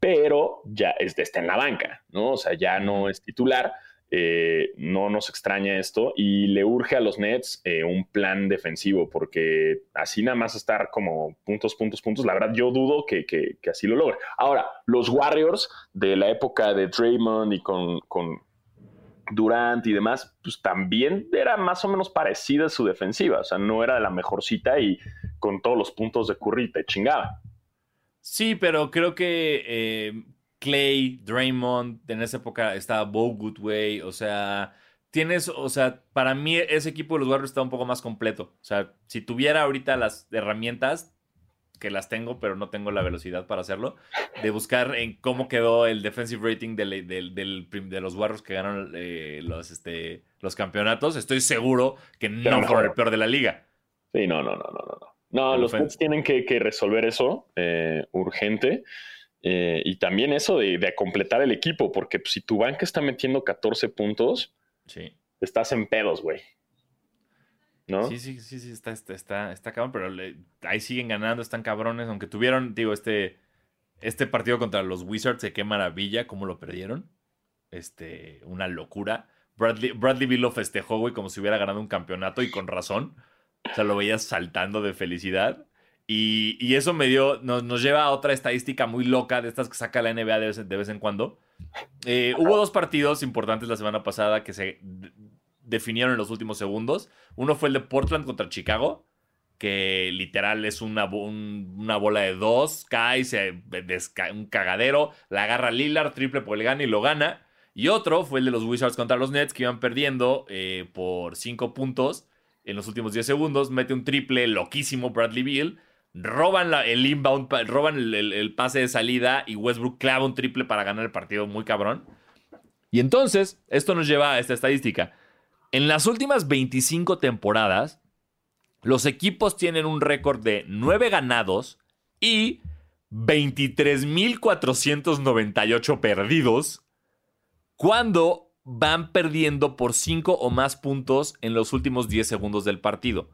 pero ya está en la banca, ¿no? O sea, ya no es titular. Eh, no nos extraña esto y le urge a los Nets eh, un plan defensivo porque así nada más estar como puntos, puntos, puntos, la verdad yo dudo que, así lo logre. Ahora, los Warriors de la época de Draymond y con, con Durant y demás, pues también era más o menos parecida su defensiva, o sea, no era la mejor cita y con todos los puntos de Curry te chingaba. Sí, pero creo que eh, Clay, Draymond, en esa época estaba Bo Goodway, o sea, tienes, o sea, para mí ese equipo de los Warriors está un poco más completo. O sea, si tuviera ahorita las herramientas, que las tengo, pero no tengo la velocidad para hacerlo, de buscar en cómo quedó el defensive rating de los Warriors que ganaron eh, los, este, los campeonatos, estoy seguro que no fue el peor de la liga. Sí, no, no, no, no, no. No, los Nets tienen que, resolver eso eh, urgente. Eh, y también eso de, completar el equipo, porque pues, si tu banca está metiendo 14 puntos, sí. estás en pedos, güey. ¿No? Sí, sí, sí, sí, está, está, está, cabrón, pero ahí siguen ganando, están cabrones, aunque tuvieron, digo, este, este partido contra los Wizards, qué maravilla, cómo lo perdieron. Este, una locura. Bradley, Bradley Bill lo festejó, güey, como si hubiera ganado un campeonato y con razón. O sea, lo veías saltando de felicidad. Y, eso me dio, nos, lleva a otra estadística muy loca de estas que saca la NBA de vez, en cuando. Eh, hubo dos partidos importantes la semana pasada que se definieron en los últimos segundos. Uno fue el de Portland contra Chicago, que literal es una, una bola de dos, cae, se un cagadero, la agarra Lillard, triple por el gana y lo gana. Y otro fue el de los Wizards contra los Nets, que iban perdiendo eh, por cinco puntos en los últimos 10 segundos, mete un triple loquísimo Bradley Beal roban el inbound, roban el, pase de salida y Westbrook clava un triple para ganar el partido muy cabrón. Y entonces, esto nos lleva a esta estadística. En las últimas 25 temporadas, los equipos tienen un récord de 9 ganados y 23.498 perdidos cuando van perdiendo por 5 o más puntos en los últimos 10 segundos del partido.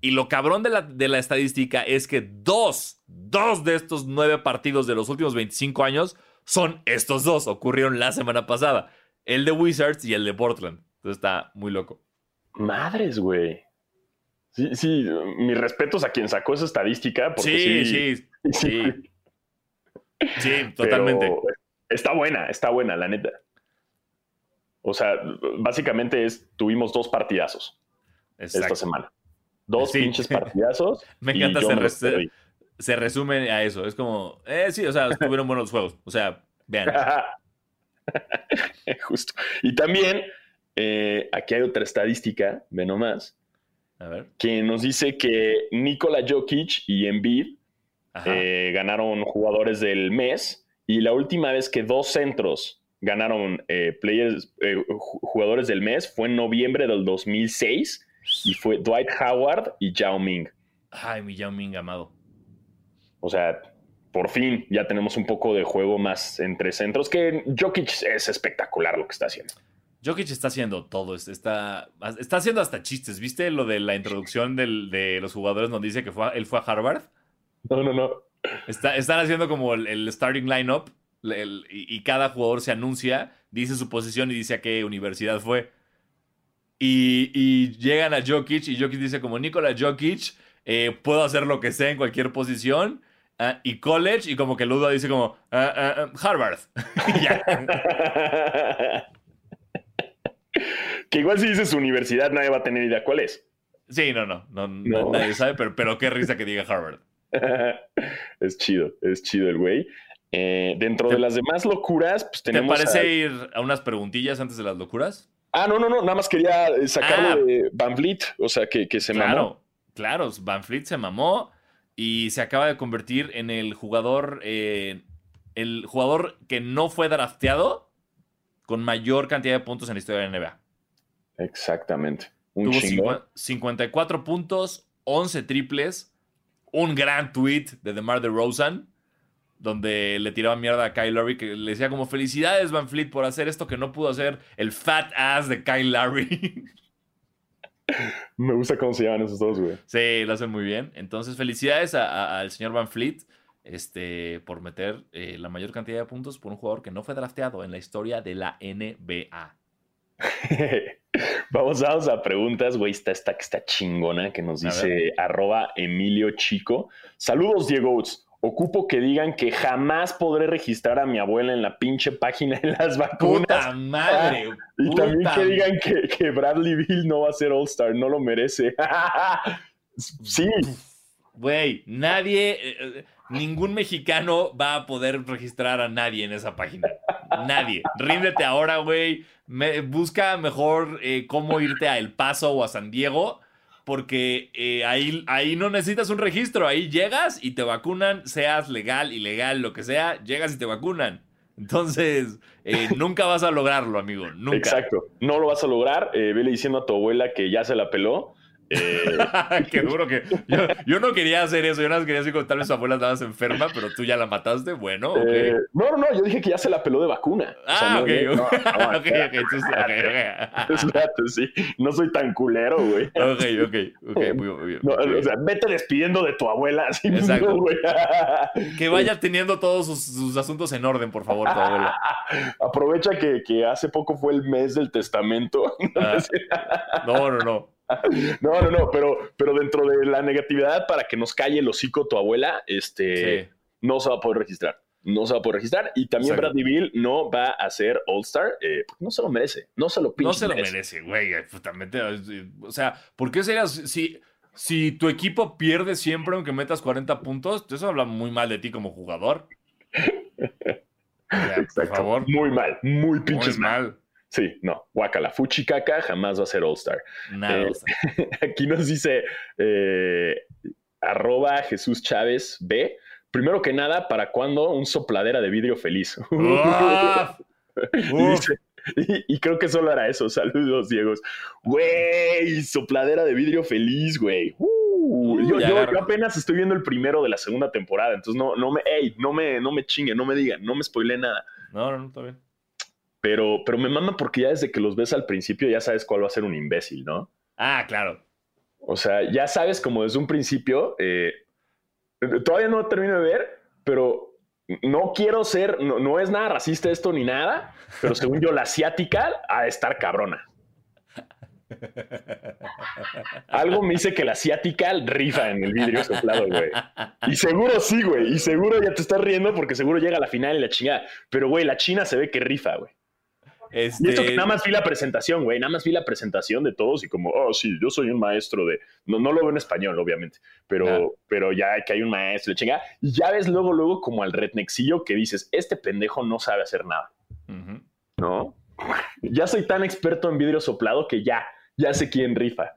Y lo cabrón de la, de la estadística es que dos, dos de estos nueve partidos de los últimos 25 años son estos dos. Ocurrieron la semana pasada. El de Wizards y el de Portland. Entonces está muy loco. Madres, güey. Sí, sí, mis respetos a quien sacó esa estadística. sí, <laughs> sí, sí, sí. totalmente. está buena, está buena, la neta. O sea, básicamente es, tuvimos dos partidazos esta semana. Dos pinches partidazos. <laughs> Me encanta, se, se, resume a eso. Es como, eh, sí, o sea, <laughs> estuvieron buenos juegos. O sea, vean. <laughs> Justo. Y también, eh, aquí hay otra estadística, ve nomás, a ver. que nos dice que Nikola Jokic y Embiid eh, ganaron jugadores del mes y la última vez que dos centros ganaron eh, players, jugadores del mes fue en noviembre del 2006 y fue Dwight Howard y Yao Ming. Ay, mi Yao Ming amado. O sea, por fin ya tenemos un poco de juego más entre centros, que Jokic es espectacular lo que está haciendo. Jokic está haciendo todo, está, está haciendo hasta chistes. ¿Viste lo de la introducción de los jugadores donde dice que fue, él fue a Harvard? No, no, no. Está, están haciendo como el, starting lineup y, y, cada jugador se anuncia, dice su posición y dice a qué universidad fue. Y, llegan a Jokic y Jokic dice como Nikola Jokic, eh, puedo hacer lo que sea en cualquier posición. Ah, y college, y como que Luda dice como ah, ah, Harvard. <laughs> que igual si dices universidad nadie va a tener idea cuál es. Sí, no, no, no, nadie sabe, pero, pero qué risa que diga Harvard. <laughs> es chido, es chido el güey. Eh, dentro de las demás locuras, pues tenemos. ¿Te parece ir a unas preguntillas antes de las locuras? Ah, no, no, no, nada más quería eh, sacarlo ah. de Van Vliet, o sea, que, que se mamó. Claro, Van Vliet se mamó y se acaba de convertir en el jugador, eh, el jugador que no fue drafteado con mayor cantidad de puntos en la historia de la NBA. Exactamente. Un Tuvo 54 puntos, 11 triples, un gran tweet de DeMar DeRozan donde le tiraba mierda a Kyle Lowry, que le decía como felicidades Van Fleet por hacer esto que no pudo hacer el fat ass de Kyle Lowry. <laughs> Me gusta cómo se llaman esos dos, güey. Sí, lo hacen muy bien. Entonces, felicidades al señor Van Fleet este, por meter eh, la mayor cantidad de puntos por un jugador que no fue drafteado en la historia de la NBA. <laughs> vamos, vamos a preguntas, güey. Está esta que está chingona que nos dice arroba Emilio Chico. Saludos, Diego. Ocupo que digan que jamás podré registrar a mi abuela en la pinche página de las vacunas. ¡Puta madre! Ah, <laughs> y también que digan que, Bradley Bill no va a ser All-Star, no lo merece. <laughs> sí. Güey, nadie, eh, eh, ningún mexicano va a poder registrar a nadie en esa página. Nadie. Ríndete ahora, güey. busca mejor eh, cómo irte a El Paso o a San Diego porque eh, ahí, ahí no necesitas un registro, ahí llegas y te vacunan, seas legal, ilegal, lo que sea, llegas y te vacunan. Entonces, eh, <laughs> nunca vas a lograrlo, amigo, nunca. Exacto, no lo vas a lograr. Eh, vele diciendo a tu abuela que ya se la peló eh... <laughs> Qué duro que. Yo, no quería hacer eso. Yo no quería decir que tal vez su abuela estaba enferma, pero tú ya la mataste. Bueno, ok. Eh, no, no, no. Yo dije que ya se la peló de vacuna. Ah, <laughs> ok. Ok, ok. sí. No soy tan culero, güey. Ok, ok. okay muy bien. O sea, vete despidiendo de tu abuela. Así Exacto. güey. <laughs> que vaya teniendo todos sus, asuntos en orden, por favor, tu abuela. Aprovecha que, que hace poco fue el mes del testamento. Ah. no, no, no. <laughs> No, no, no, pero, pero dentro de la negatividad para que nos calle el hocico tu abuela, este, no se va a poder registrar. No se va a poder registrar. Y también Bradley Bill no va a ser All-Star. Eh, no se lo merece. No se lo pinche No se lo merece, güey. O sea, ¿por qué serías... Si, si tu equipo pierde siempre aunque metas 40 puntos, eso habla muy mal de ti como jugador. por favor. Muy mal. Muy pinches mal. Sí, no, Wakala. Fuchikaka jamás va a ser All-Star. Eh, <laughs> aquí nos dice eh, arroba Jesús Chávez B. Primero que nada, ¿para cuándo un sopladera de vidrio feliz? <laughs> <laughs> y, creo que solo era eso. Saludos, Diego. Güey, sopladera de vidrio feliz, güey. Uh, yo, apenas estoy viendo el primero de la segunda temporada, entonces no, no me, ey, no me, no me chingue, no me digan, no me spoile nada. No, no, no, está bien. Pero, pero me mama porque ya desde que los ves al principio ya sabes cuál va a ser un imbécil, ¿no? Ah, claro. O sea, ya sabes como desde un principio, eh, todavía no termino de ver, pero no quiero ser, no, es nada racista esto ni nada, pero según yo la asiática ha de estar cabrona. Algo me dice que la asiática rifa en el vidrio soplado, güey. Y seguro sí, güey. Y seguro ya te estás riendo porque seguro llega a la final y la chingada. Pero, güey, la China se ve que rifa, güey. Y esto que este nada más vi la presentación, güey, nada más vi la presentación de todos y como, oh, sí, yo soy un maestro de, no, no lo veo en español, obviamente, pero, pero ya que hay un maestro, chinga, y ya ves luego, luego como al rednexillo que dices, este pendejo no sabe hacer nada, ¿no? Ya soy tan experto en vidrio soplado que ya, ya sé quién rifa.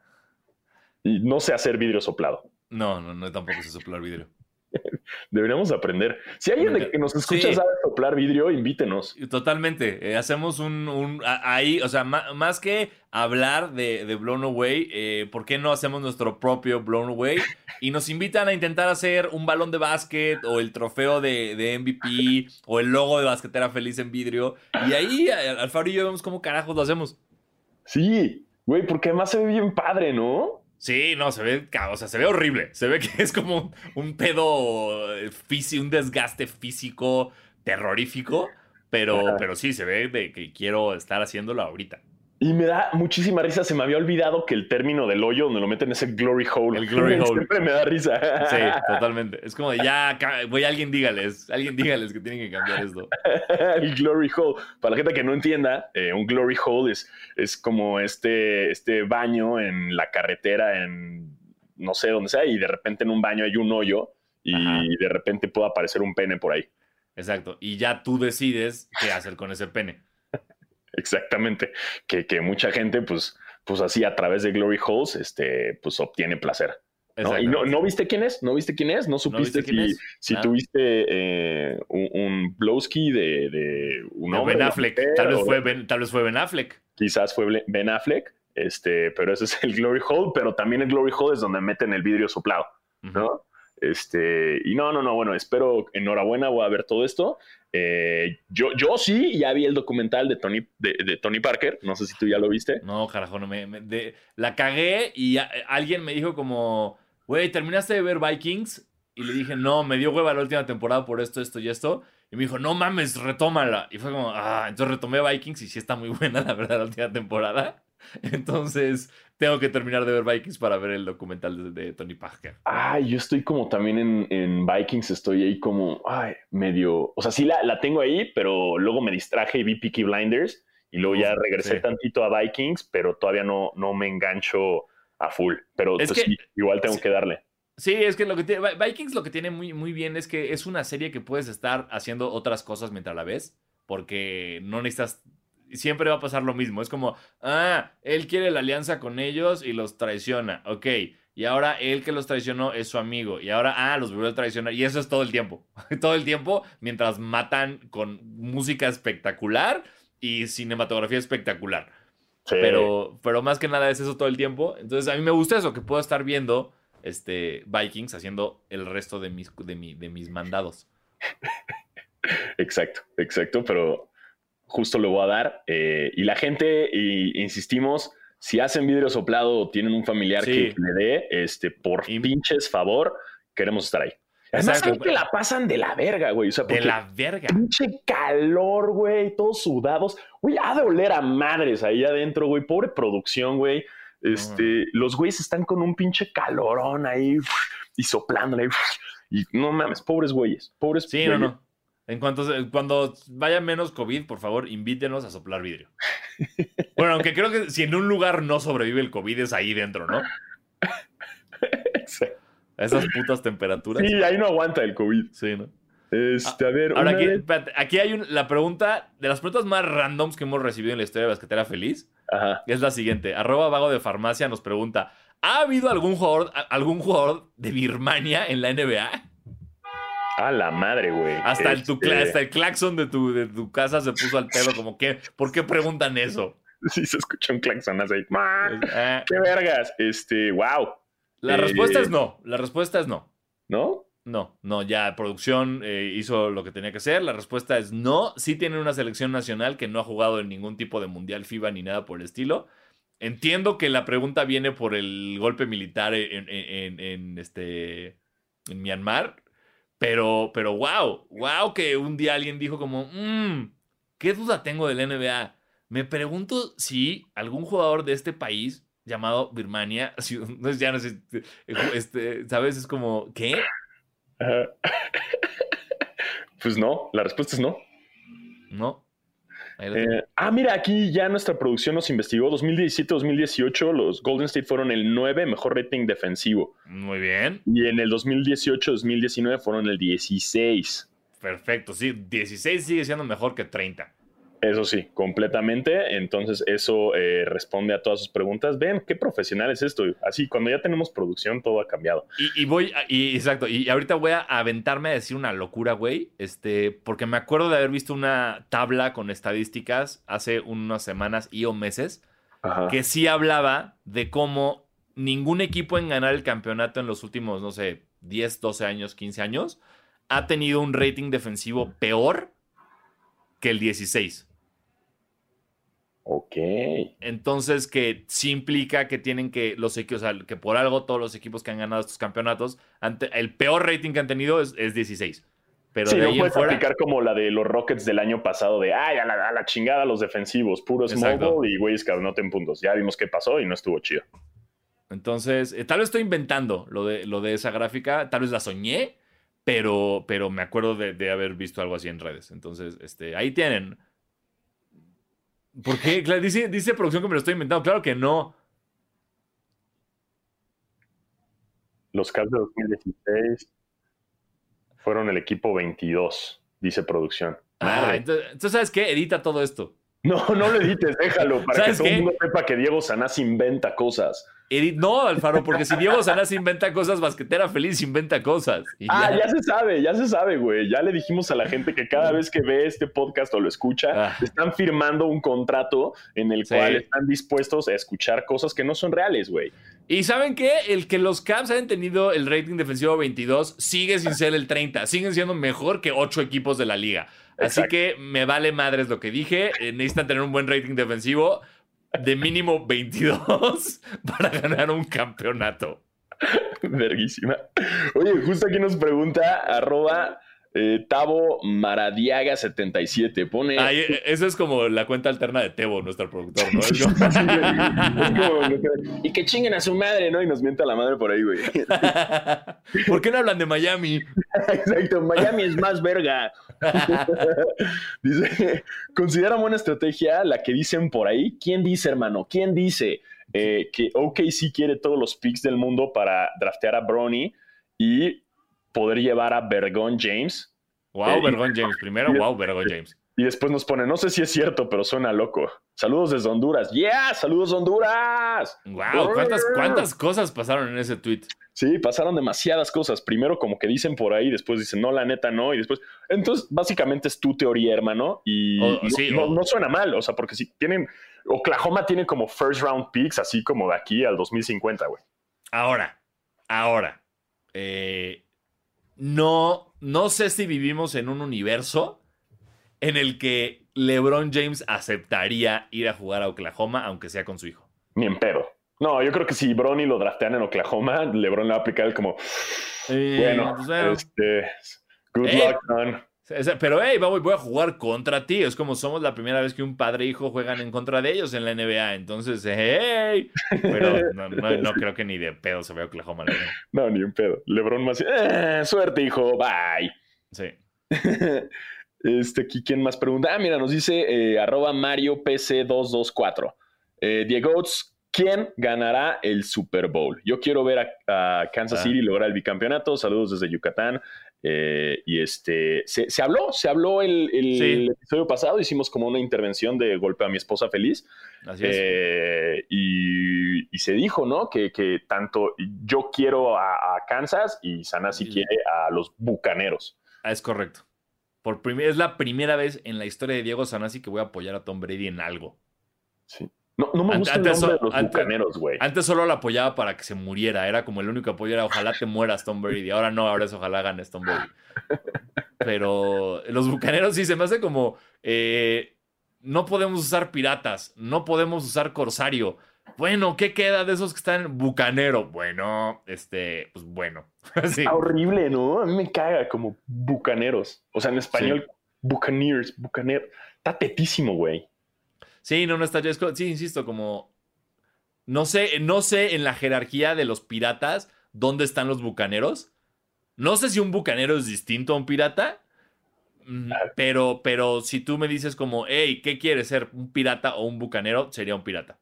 Y no sé hacer vidrio soplado. No, no, no tampoco sé soplar vidrio. <laughs> Deberíamos aprender. Si alguien que nos escucha sabe soplar vidrio, invítenos. Totalmente. Eh, hacemos un, ahí, o sea, más, que hablar de, de Blown Away, eh, ¿por qué no hacemos nuestro propio Blown Away? Y nos invitan a intentar hacer un balón de básquet o el trofeo de, MVP o el logo de basquetera feliz en vidrio. Y ahí Alfaro y yo vemos cómo carajos lo hacemos. Sí, güey, porque además se ve bien padre, ¿no? Sí, no, se ve, o sea, se ve horrible. Se ve que <laughs> es como un, pedo eh, físico, un desgaste físico terrorífico, pero, pero sí, se ve de que quiero estar haciéndolo ahorita. Y me da muchísima risa. Se me había olvidado que el término del hoyo donde lo meten es el glory hole. El glory <laughs> hole. Siempre me da risa. Sí, totalmente. Es como de ya, voy, alguien dígales, alguien dígales que tienen que cambiar esto. <laughs> el glory hole. Para la gente que no entienda, eh, un glory hole es, es como este, este baño en la carretera, en no sé dónde sea, y de repente en un baño hay un hoyo y de repente puede aparecer un pene por ahí. Exacto. Y ya tú decides qué hacer con ese pene. Exactamente. Que, que, mucha gente, pues, pues así a través de Glory Holes, este, pues obtiene placer. ¿no? ¿Y no, no, viste quién es? ¿No viste quién es? ¿No supiste si, si tuviste eh, un, un, blowski de, de un hombre? Ben Affleck. Tal vez, fue ben, tal vez fue Ben Affleck. Quizás fue Ben Affleck, este, pero ese es el Glory Hole, pero también el Glory Hole es donde meten el vidrio soplado, ¿no? Este, y no, no, no, bueno, espero, enhorabuena, voy a ver todo esto. Eh, yo, yo sí, ya vi el documental de Tony, de, Tony Parker, no sé si tú ya lo viste. No, carajo, no me, la cagué y alguien me dijo como, güey, ¿terminaste de ver Vikings? Y le dije, no, me dio hueva la última temporada por esto, esto y esto. Y me dijo, no mames, retómala. Y fue como, ah, entonces retomé Vikings y sí está muy buena, la verdad, la última temporada. <laughs> Entonces, tengo que terminar de ver Vikings para ver el documental de, Tony Parker. Ah, yo estoy como también en, Vikings, estoy ahí como, ay, medio, o sea, sí la, tengo ahí, pero luego me distraje y vi Peaky Blinders y luego ya regresé tantito a Vikings, pero todavía no, no me engancho a full. Pero pues igual tengo que darle. Sí, es que lo que tiene, Vikings lo que tiene muy, muy bien es que es una serie que puedes estar haciendo otras cosas mientras la ves, porque no necesitas siempre va a pasar lo mismo. Es como, ah, él quiere la alianza con ellos y los traiciona. Ok. Y ahora él que los traicionó es su amigo. Y ahora, ah, los volvió a traicionar. Y eso es todo el tiempo. <laughs> todo el tiempo mientras matan con música espectacular y cinematografía espectacular. Pero, pero más que nada es eso todo el tiempo. Entonces a mí me gusta eso, que puedo estar viendo este, Vikings haciendo el resto de mis, de, de mis mandados. <laughs> Exacto, exacto. Pero justo le voy a dar. Eh, y la gente, y, insistimos, si hacen vidrio soplado o tienen un familiar que le dé, este, por pinches favor, queremos estar ahí. Además, que la pasan de la verga, güey. O sea, de la verga. Pinche calor, güey, todos sudados. Güey, ha de oler a madres ahí adentro, güey. Pobre producción, güey. Este, los güeyes están con un pinche calorón ahí y soplándole. Y no mames, pobres güeyes. Pobres Sí, no, no. En cuanto cuando vaya menos COVID, por favor, invítenos a soplar vidrio. <laughs> Bueno, aunque creo que si en un lugar no sobrevive el COVID es ahí dentro, ¿no? <laughs> esas putas temperaturas. Sí, ahí no aguanta el COVID. Sí, ¿no? Este, a ver. Ahora aquí, aquí hay la pregunta, de las preguntas más randoms que hemos recibido en la historia de Basquetera Feliz, Ajá. es la siguiente. Arroba vago de farmacia nos pregunta: ¿Ha habido algún jugador, algún jugador de Birmania en la NBA? A la madre, güey. Hasta, el, este el claxon de tu, de tu casa se puso al pedo, como que, ¿por qué preguntan eso? <laughs> Sí, se escucha un claxon así. Eh. ¡Qué vergas! Este, wow. La respuesta es eh, no. La respuesta es no. ¿No? No, no, ya producción eh, hizo lo que tenía que hacer. La respuesta es no. Sí tienen una selección nacional que no ha jugado en ningún tipo de mundial FIBA ni nada por el estilo. Entiendo que la pregunta viene por el golpe militar en, en este, en Myanmar. Pero, pero wow, wow que un día alguien dijo como, mmm, ¿qué duda tengo del NBA? Me pregunto si algún jugador de este país llamado Birmania, <laughs> no, ya no sé, este, ¿sabes? Es como, ¿qué? <laughs> pues no, la respuesta es no. No. Eh, ah, mira, aquí ya nuestra producción nos investigó. 2017-2018, los Golden State fueron el 9 mejor rating defensivo. Muy bien. Y en el 2018-2019 fueron el 16. Perfecto, sí, 16 sigue siendo mejor que 30. Eso sí, completamente. Entonces, eso eh, responde a todas sus preguntas. Ven, qué profesional es esto. Así, cuando ya tenemos producción, todo ha cambiado. Y, voy, y, exacto, y ahorita voy a aventarme a decir una locura, güey. Este, porque me acuerdo de haber visto una tabla con estadísticas hace unas semanas y o meses que sí hablaba de cómo ningún equipo en ganar el campeonato en los últimos, no sé, 10, 12 años, 15 años, ha tenido un rating defensivo peor que el 16. Ok. Entonces, que sí implica que tienen que los equipos, o sea, que por algo todos los equipos que han ganado estos campeonatos, ante, el peor rating que han tenido es, 16. Pero sí, de no ahí puedes fuera, aplicar como la de los Rockets del año pasado de, ay, a la, a la chingada los defensivos, puro ball y güeyes que anoten puntos. Ya vimos qué pasó y no estuvo chido. Entonces, eh, tal vez estoy inventando lo de, lo de esa gráfica, tal vez la soñé, pero, pero me acuerdo de, de haber visto algo así en redes. Entonces, este, ahí tienen. ¿Por qué? Claro, dice, dice producción que me lo estoy inventando. Claro que no. Los Cavs de 2016 fueron el equipo 22, dice producción. Ah, entonces, entonces, ¿sabes qué? Edita todo esto. No, no lo edites, déjalo, para que ¿Sabes todo el mundo sepa que Diego Sanás inventa cosas. Edit, no, Alfaro, porque si Diego Sanás inventa cosas, Basquetera Feliz inventa cosas. Y Ah, ya. ya se sabe, ya se sabe, güey. Ya le dijimos a la gente que cada vez que ve este podcast o lo escucha, Ah. están firmando un contrato en el Sí. cual están dispuestos a escuchar cosas que no son reales, güey. Y ¿saben qué? El que los Cavs hayan tenido el rating defensivo 22 sigue sin ser el 30. Siguen siendo mejor que 8 equipos de la liga. Así Exacto. que me vale madres lo que dije. Eh, necesitan tener un buen rating defensivo de mínimo 22 <laughs> para ganar un campeonato. Verguísima. Oye, justo aquí nos pregunta arroba eh, Tavo Maradiaga 77. Pone. Ay, eh, eso es como la cuenta alterna de Tebo, nuestro productor, ¿no? <laughs> Es como- Sí, güey. Como- y que chinguen a su madre, ¿no? Y nos mienta la madre por ahí, güey. <laughs> ¿Por qué no hablan de Miami? <laughs> Exacto, Miami es más verga. dice, considera buena estrategia la que dicen por ahí. ¿Quién dice, hermano? ¿Quién dice eh, que OKC quiere todos los picks del mundo para draftear a Bronny y poder llevar a Bergón James? Wow, Eh, James. Primero, y- wow, Vergón James. Y después nos pone, no sé si es cierto, pero suena loco. Saludos desde Honduras. ¡Yeah! ¡Saludos Honduras! Wow, ¿cuántas, cuántas cosas pasaron en ese tweet? Sí, pasaron demasiadas cosas. Primero como que dicen por ahí, después dicen, no, la neta no, y después... Entonces, básicamente es tu teoría, hermano, y no, sí, no- o- no suena mal, o sea, porque si tienen... Oklahoma tiene como first round picks, así como de aquí al 2050, güey. Ahora, ahora, eh, no, no sé si vivimos en un universo en el que LeBron James aceptaría ir a jugar a Oklahoma, aunque sea con su hijo. Ni en pedo. No, yo creo que si Bronny lo draftean en Oklahoma, LeBron le va a aplicar el como, Eh, bueno, pues, bueno, este, good Eh. luck, son. Pero hey, voy, a jugar contra ti. Es como somos la primera vez que un padre e hijo juegan en contra de ellos en la NBA. Entonces, hey. Pero no, no- no <laughs> creo que ni de pedo se vea Oklahoma. LeBron. No, ni en pedo. LeBron más, eh, suerte, hijo, bye. Sí. <laughs> Este, aquí, ¿quién más pregunta? Ah, mira, nos dice eh, arroba Mario PC224. Eh, Diego, ¿quién ganará el Super Bowl? Yo quiero ver a, a Kansas Ah. City lograr el bicampeonato. Saludos desde Yucatán. Eh, y este, se, se habló, se habló el, el Sí. episodio pasado. Hicimos como una intervención de golpe a mi esposa feliz. Así es. Eh, y, y se dijo, ¿no? Que, que tanto yo quiero a, a Kansas y Sanasi quiere a los bucaneros. Ah, es correcto. Por es la primera vez en la historia de Diego Sanasi que voy a apoyar a Tom Brady en algo. Sí. No, no me el antes nombre de los antes- bucaneros, güey. Antes solo lo apoyaba para que se muriera. Era como el único apoyo. Era ojalá te mueras, Tom Brady. Ahora no, ahora es ojalá ganes, Tom Brady. Pero los bucaneros sí se me hace como. eh, no podemos usar piratas. No podemos usar corsario. Bueno, ¿qué queda de esos que están bucanero? Bueno, este, pues bueno. <laughs> Sí. Está horrible, ¿no? A mí me caga como bucaneros. O sea, en español, buccaneers, bucaneros. Está tetísimo, güey. Sí, no, no está. es co- Sí, insisto, como. No sé, no sé en la jerarquía de los piratas dónde están los bucaneros. No sé si un bucanero es distinto a un pirata. mm, Pero, pero si tú me dices como, hey, ¿qué quieres ser? ¿Un pirata o un bucanero? Sería un pirata.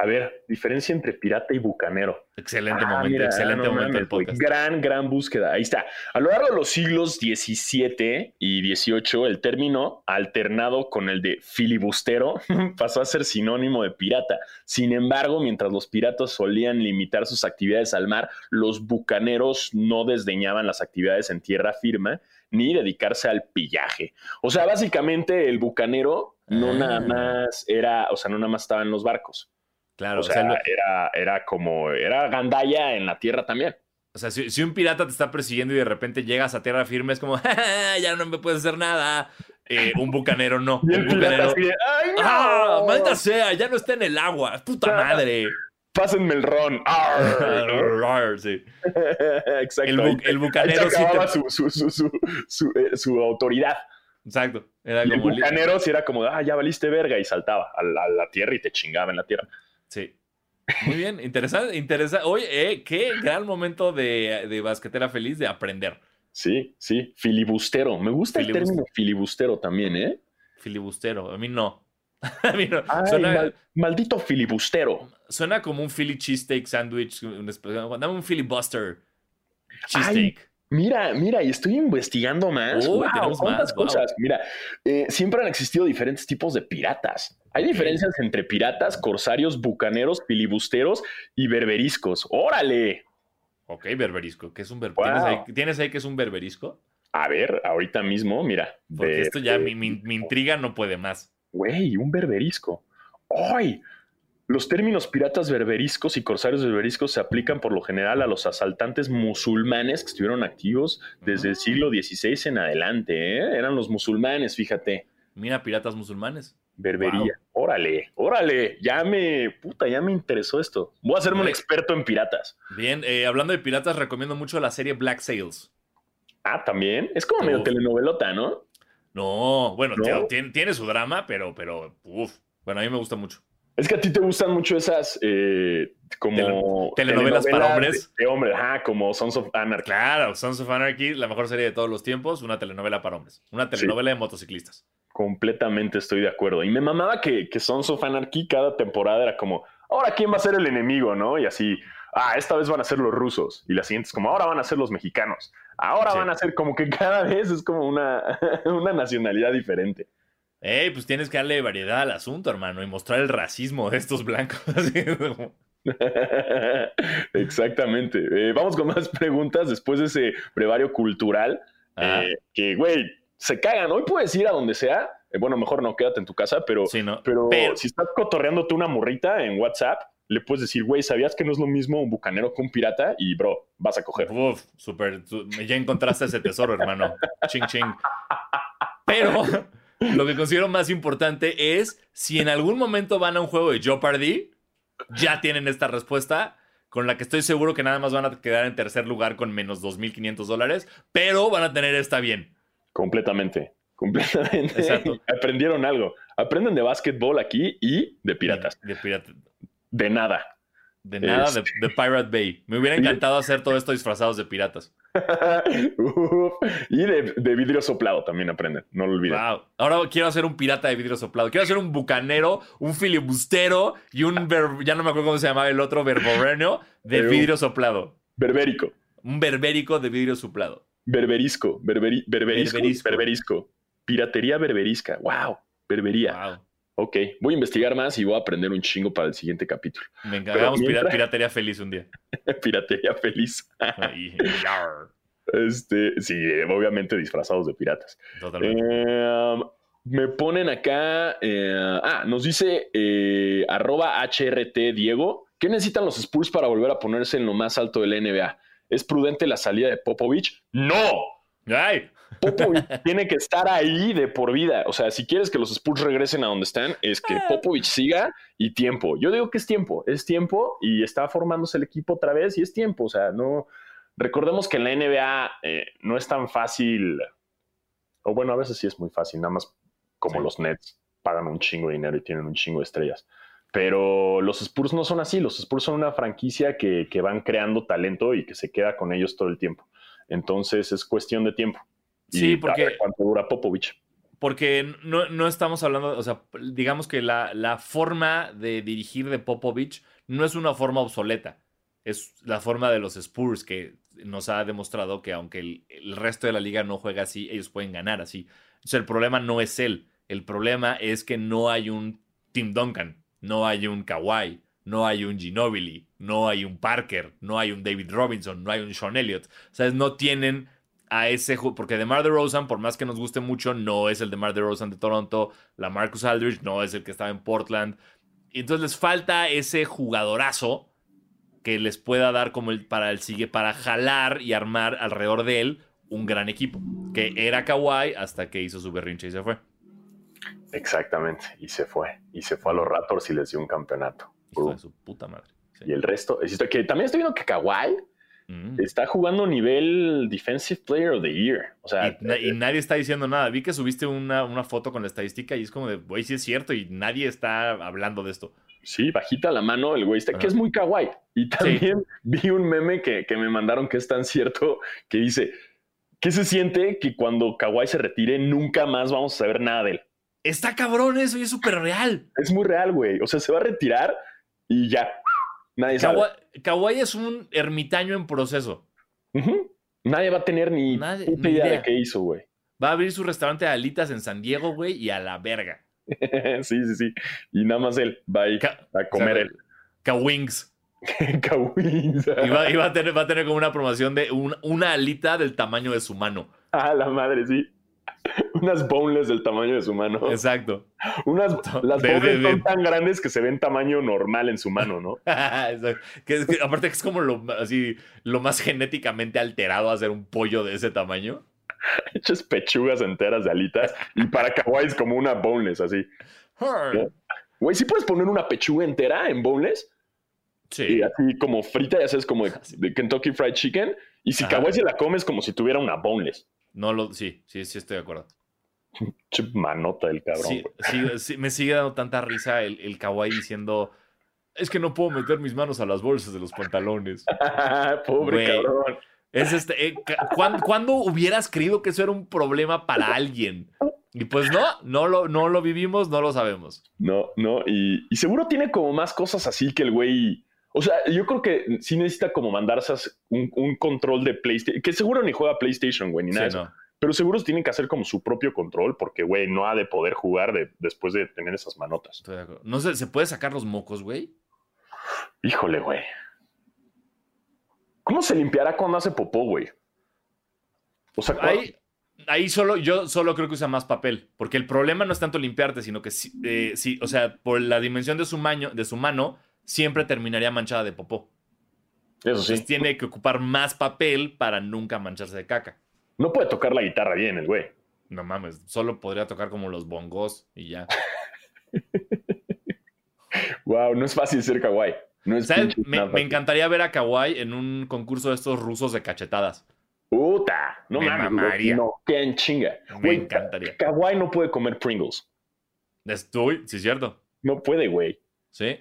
A ver, diferencia entre pirata y bucanero. Excelente Ah, momento, mira, excelente no momento del podcast. Gran, gran búsqueda. Ahí está. A lo largo de los siglos XVII y XVIII, el término alternado con el de filibustero <laughs> pasó a ser sinónimo de pirata. Sin embargo, mientras los piratas solían limitar sus actividades al mar, los bucaneros no desdeñaban las actividades en tierra firme ni dedicarse al pillaje. O sea, básicamente el bucanero no Ah. nada más era, o sea, no nada más estaba en los barcos. Claro, O sea, era, era como, era gandalla en la tierra también. O sea, si, si un pirata te está persiguiendo y de repente llegas a tierra firme, es como, <laughs> "Ja, ja, ya no me puedes hacer nada. Eh, un bucanero no. <laughs> Y el Un bucanero. ¡ay, no! ¡Ah! ¡Maldita sea! Ya no está en el agua. ¡Puta madre! pásenme el ron. <laughs> Arr, sí. Exacto. El, bu- el bucanero Ahí se sí te- acababa su, su, su, su, su, eh, su autoridad. Exacto. Era Y el como li- bucanero sí era como, ah, ya valiste verga, y saltaba a la, a la tierra y te chingaba en la tierra. Sí. Muy bien, interesante, interesante. Oye, eh, qué gran momento de, de basquetera feliz de aprender. Sí, sí, filibustero. Me gusta el término filibustero también, ¿eh? Filibustero. A mí no. <laughs> A mí no. Ay, Suena, mal- maldito filibustero. suena como un Philly cheesesteak sandwich. un Dame un filibuster cheesesteak. Mira, mira, y estoy investigando más. Uy, Wow, tenemos ¿cuántas más, wow. cosas? Mira, eh, siempre han existido diferentes tipos de piratas. Hay diferencias entre piratas, corsarios, bucaneros, filibusteros y berberiscos. ¡Órale! Ok, berberisco. ¿Qué es un ber- Wow. ¿Tienes, ahí, ¿Tienes ahí que es un berberisco? A ver, ahorita mismo, mira. Porque de- esto ya, de- mi, mi- mi intriga no puede más. Güey, un berberisco. ¡Ay! Los términos piratas berberiscos y corsarios berberiscos se aplican por lo general a los asaltantes musulmanes que estuvieron activos desde el Ah. siglo XVI en adelante. ¿eh? Eran los musulmanes, fíjate. Mira, piratas musulmanes. Berbería. Órale, órale. Ya me, puta, ya me interesó esto. Voy a hacerme un experto en piratas. Bien, eh, hablando de piratas, recomiendo mucho la serie Black Sails. Ah, también. Es como medio telenovelota, ¿no? No, bueno, Tiene, tiene su drama, pero, pero, uff. Bueno, a mí me gusta mucho. Es que a ti te gustan mucho esas eh, como Tele- telenovelas para hombres. De, de hombres, ajá, como Sons of Anarchy. Claro, Sons of Anarchy, la mejor serie de todos los tiempos, una telenovela para hombres. Una telenovela de motociclistas. Completamente estoy de acuerdo. Y me mamaba que, que Sons of Anarchy cada temporada era como, ahora quién va a ser el enemigo, ¿no? Y así, ah, esta vez van a ser los rusos. Y la siguiente es como, ahora van a ser los mexicanos. Ahora Sí. van a ser como que cada <laughs> vez es como una, <laughs> una nacionalidad diferente. Ey, pues tienes que darle variedad al asunto, hermano, y mostrar el racismo de estos blancos. <laughs> <laughs> Exactamente. Eh, vamos con más preguntas después de ese brevario cultural. Ah, eh, que, güey, se cagan. Hoy puedes ir a donde sea. Eh, bueno, mejor no, quédate en tu casa, pero, sí, ¿no? pero, Pero- si estás cotorreándote una morrita en WhatsApp, le puedes decir, güey, ¿sabías que no es lo mismo un bucanero que un pirata? Y, bro, vas a coger. Uf, súper. Ya encontraste ese tesoro, hermano. Ching, ching. Pero lo que considero más importante es si en algún momento van a un juego de Jeopardy, ya tienen esta respuesta, con la que estoy seguro que nada más van a quedar en tercer lugar con menos 2.500 dólares, pero van a tener esta bien. Completamente. Completamente. Exacto. <laughs> Aprendieron algo. Aprenden de básquetbol aquí y de piratas. De, pirata- De nada. De nada, de, de Pirate Bay. Me hubiera encantado hacer todo esto disfrazados de piratas. <laughs> Uf. y de, de vidrio soplado también aprenden. No lo olviden. Wow. Ahora quiero hacer un pirata de vidrio soplado. Quiero hacer un bucanero, un filibustero y un ver- ya no me acuerdo cómo se llamaba el otro verborrenio de Pero- vidrio soplado. Berbérico. Un berbérico de vidrio soplado. Berberisco. Berberi- berberisco. Berberisco. Berberisco. Piratería berberisca. Wow. Berbería. Wow. Ok. Voy a investigar más y voy a aprender un chingo para el siguiente capítulo. Pero encantamos mientras- piratería feliz un día. <laughs> Piratería feliz. Este, sí, obviamente disfrazados de piratas. Totalmente. Eh, me ponen acá. eh, ah, nos dice eh, arroba HRT Diego. ¿Qué necesitan los Spurs para volver a ponerse en lo más alto de la NBA? ¿Es prudente la salida de Popovich? ¡No! ¡Ay! Popovich tiene que estar ahí de por vida. O sea, si quieres que los Spurs regresen a donde están, es que Popovich siga y tiempo. Yo digo que es tiempo, es tiempo y está formándose el equipo otra vez y es tiempo. O sea, no. Recordemos que en la NBA eh, no es tan fácil, o bueno, a veces sí es muy fácil, nada más como Sí. los Nets pagan un chingo de dinero y tienen un chingo de estrellas. Pero los Spurs no son así, los Spurs son una franquicia que, que van creando talento y que se queda con ellos todo el tiempo. Entonces es cuestión de tiempo. Y Sí, a porque- ver cuánto dura Popovich. Porque no, no estamos hablando, o sea, digamos que la, la forma de dirigir de Popovich no es una forma obsoleta. Es la forma de los Spurs que nos ha demostrado que aunque el, el resto de la liga no juega así, ellos pueden ganar así. O sea, el problema no es él. El problema es que no hay un Tim Duncan, no hay un Kawhi, no hay un Ginobili, no hay un Parker, no hay un David Robinson, no hay un Sean Elliott. O sea, no tienen a ese ju- porque DeMar DeRozan, por más que nos guste mucho, no es el DeMar DeRozan de Toronto, la Marcus Aldridge no es el que estaba en Portland. Y entonces les falta ese jugadorazo que les pueda dar como el para el sigue para jalar y armar alrededor de él un gran equipo, que era Kawhi hasta que hizo su berrinche y se fue. Exactamente. Y se fue. Y se fue a los Raptors y les dio un campeonato. Hijo Uh. de su puta madre. Y el resto, que también estoy viendo que Kawhi mm. está jugando nivel Defensive Player of the Year. O sea, y, nadie está diciendo nada. Vi que subiste una, una foto con la estadística y es como de, güey, sí es cierto y nadie está hablando de esto. Sí, bajita la mano el güey está, que es muy kawaii. Y también <laughs> vi un meme que, que, me mandaron que es tan cierto que dice, ¿qué se siente que cuando Kawhi se retire nunca más vamos a saber nada de él? Está cabrón eso y es súper real. Es muy real, güey. O sea, se va a retirar y ya. Nadie sabe. Kawhi es un ermitaño en proceso. Nadie va a tener ni, idea, de qué hizo, güey. Va a abrir su restaurante de alitas en San Diego, güey, y a la verga. <laughs> sí, sí, sí. Y nada más él va a ir a comer él. Kawings. <laughs> Kawings. y va, a tener, va a tener como una promoción de una alita del tamaño de su mano. Ah, la madre, sí. <laughs> Unas boneless del tamaño de su mano. Exacto. Unas, las <laughs> boneless son tan grandes que se ven tamaño normal en su mano, ¿no? <laughs> que, aparte que es como lo, así, lo más genéticamente alterado hacer un pollo de ese tamaño. Hechas pechugas enteras de alitas y para kawaii es como una boneless así. Güey, ¿sí puedes poner una pechuga entera en boneless? Sí. Y así como frita, ya sabes, como de, Kentucky Fried Chicken. Y si kawaii se la comes como si tuviera una boneless. No lo, sí, sí, sí estoy de acuerdo. manota del cabrón. Sí, me sigue dando tanta risa el, el kawaii diciendo, es que no puedo meter mis manos a las bolsas de los pantalones. <laughs> Pobre cabrón. Es este, eh, ¿cuándo, hubieras creído que eso era un problema para alguien? Y pues no, no lo, no lo vivimos, no lo sabemos. No, no, y, y seguro tiene como más cosas así que el güey o sea, yo creo que sí necesita como mandarse un, un control de PlayStation, que seguro ni juega PlayStation, güey, ni nada. Pero seguro tienen que hacer como su propio control porque, güey, no ha de poder jugar después de tener esas manotas. No sé, ¿se puede sacar los mocos, güey? Híjole, güey. ¿Cómo se limpiará cuando hace popó, güey? O sea, ahí, ahí, solo, yo solo creo que usa más papel, porque el problema no es tanto limpiarte, sino que eh, sí, o sea, por la dimensión de su, de su mano, siempre terminaría manchada de popó. Eso sí. tiene que ocupar más papel para nunca mancharse de caca. No puede tocar la guitarra bien el güey. No mames, solo podría tocar como los bongos y ya. <laughs> wow, no es fácil ser kawaii. No es me, encantaría ver a kawaii en un concurso de estos rusos de cachetadas. Puta, no me mames. No, qué en chinga. Me encantaría. Kawaii no puede comer Pringles. Estoy, sí, es cierto. No puede, güey. Sí.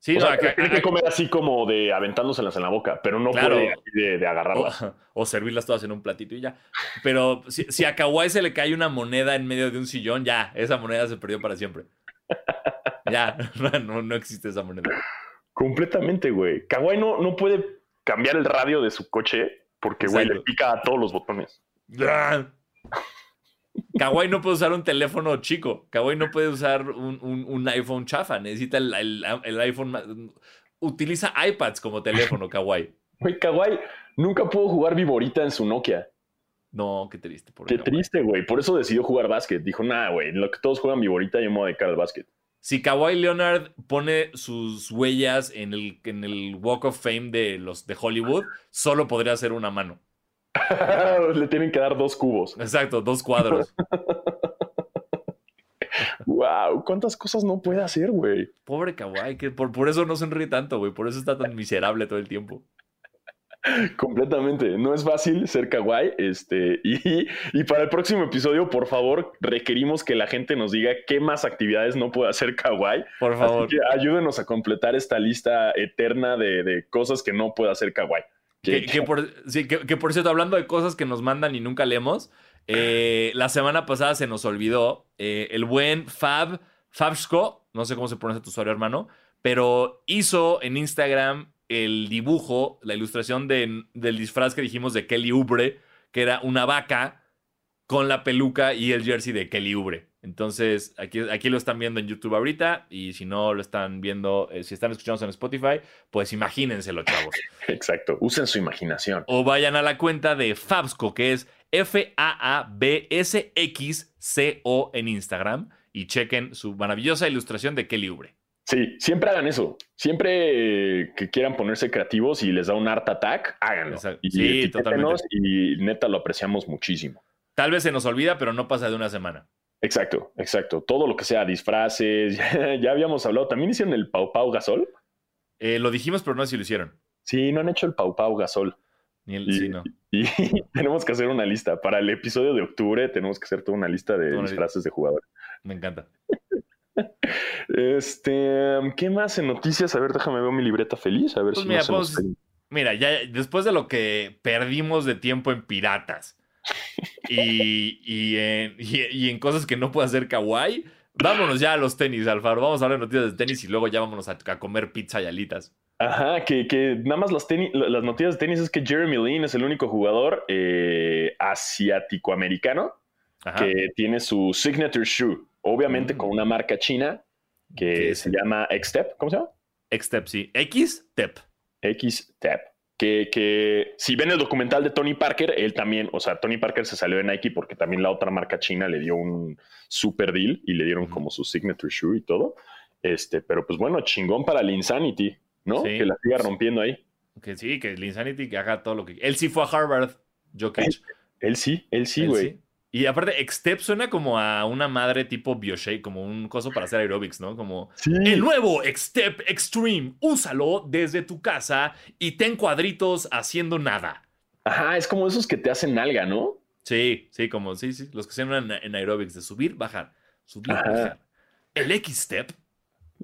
Sí, tiene que comer así como de aventándoselas en la boca, pero no puede de, de agarrarlas. O, servirlas todas en un platito y ya. Pero si, a Kawhi se le cae una moneda en medio de un sillón, ya, esa moneda se perdió para siempre. <laughs> ya, <laughs> no, no existe esa moneda. Completamente, güey. Kawhi no, no puede cambiar el radio de su coche porque, güey, le pica a todos los botones. Kawaii no puede usar un teléfono chico. Kawaii no puede usar un, iPhone chafa. Necesita el, iPhone. Utiliza iPads como teléfono, Kawaii. Güey, Kawaii nunca pudo jugar Viborita en su Nokia. No, qué triste. qué triste, güey. Por eso decidió jugar básquet. Dijo, nada, güey, lo que todos juegan Viborita, yo me voy a dedicar al básquet. Si Kawhi Leonard pone sus huellas en el, en el Walk of Fame de los de Hollywood, solo podría hacer una mano. <laughs> Le tienen que dar dos cubos. Exacto, dos cuadros. <laughs> wow, cuántas cosas no puede hacer, güey. Pobre kawaii, que por, por eso no sonríe tanto, güey. Por eso está tan miserable todo el tiempo. Completamente. No es fácil ser kawaii. Este, y, y, para el próximo episodio, por favor, requerimos que la gente nos diga qué más actividades no puede hacer kawaii. Por favor. ayúdenos a completar esta lista eterna de, de cosas que no puede hacer kawaii. Que, por, que, por cierto, hablando de cosas que nos mandan y nunca leemos, eh, la semana pasada se nos olvidó eh, el buen Fab, Fabsco, no sé cómo se pronuncia tu usuario, hermano, pero hizo en Instagram el dibujo, la ilustración del disfraz que dijimos de Kelly Ubre, que era una vaca con la peluca y el jersey de Kelly Ubre. Entonces, aquí, aquí lo están viendo en YouTube ahorita y si no lo están viendo, eh, si están escuchando en Spotify, pues imagínenselo, chavos. <laughs> Exacto, usen su imaginación. O vayan a la cuenta de Fabsco, que es F-A-A-B-S-X-C-O en Instagram y chequen su maravillosa ilustración de Kelly Ubre. Sí, siempre hagan eso. Siempre que quieran ponerse creativos y les da un art attack, háganlo. Y sí, totalmente. Y neta lo apreciamos muchísimo. Tal vez se nos olvida, pero no pasa de una semana. Exacto, exacto. Todo lo que sea disfraces, <laughs> ya, habíamos hablado. ¿También hicieron el Pau Pau Gasol? Eh, lo dijimos, pero no sé si lo hicieron. Sí, no han hecho el Pau Pau Gasol. Ni el, Y, sí, no. <laughs> y tenemos que hacer una lista. Para el episodio de octubre tenemos que hacer toda una lista de disfraces de jugadores. Me encanta. Este, ¿qué más en noticias? A ver, déjame ver mi libreta feliz. A ver Pues si mira, no se pues. Mira, ya después de lo que perdimos de tiempo en piratas y, y en, y- y en cosas que no puede hacer Kawaii, vámonos ya a los tenis, Alfaro. Vamos a hablar de noticias de tenis y luego ya vámonos a, a comer pizza y alitas. Ajá, que, que nada más las, tenis, las noticias de tenis es que Jeremy Lin es el único jugador eh, asiático-americano que tiene su signature shoe, obviamente Mm. con una marca china que ¿Qué se llama X-Step, ¿cómo se llama? X-Step, sí. X-Step. X-Step. Que, que si ven el documental de Tony Parker, él también, o sea, Tony Parker se salió de Nike porque también la otra marca china le dio un super deal y le dieron como su signature shoe y todo. Este, pero pues bueno, chingón para el Insanity, ¿no? Sí. Que la siga rompiendo ahí. Que sí, que el Insanity que haga todo lo que... Él sí fue a Harvard, Jokic. Él sí, él sí, Él güey. Y aparte, X-Step suena como a una madre tipo Bioshake, como un coso para hacer aerobics, ¿no? Como... Sí. El nuevo X-Step Extreme. Úsalo desde tu casa y ten cuadritos haciendo nada. Ajá, es como esos que te hacen alga, ¿no? Sí, sí, como, sí, sí. Los que se llaman en, aerobics, de subir, bajar, subir, Ajá. bajar. El X-Step,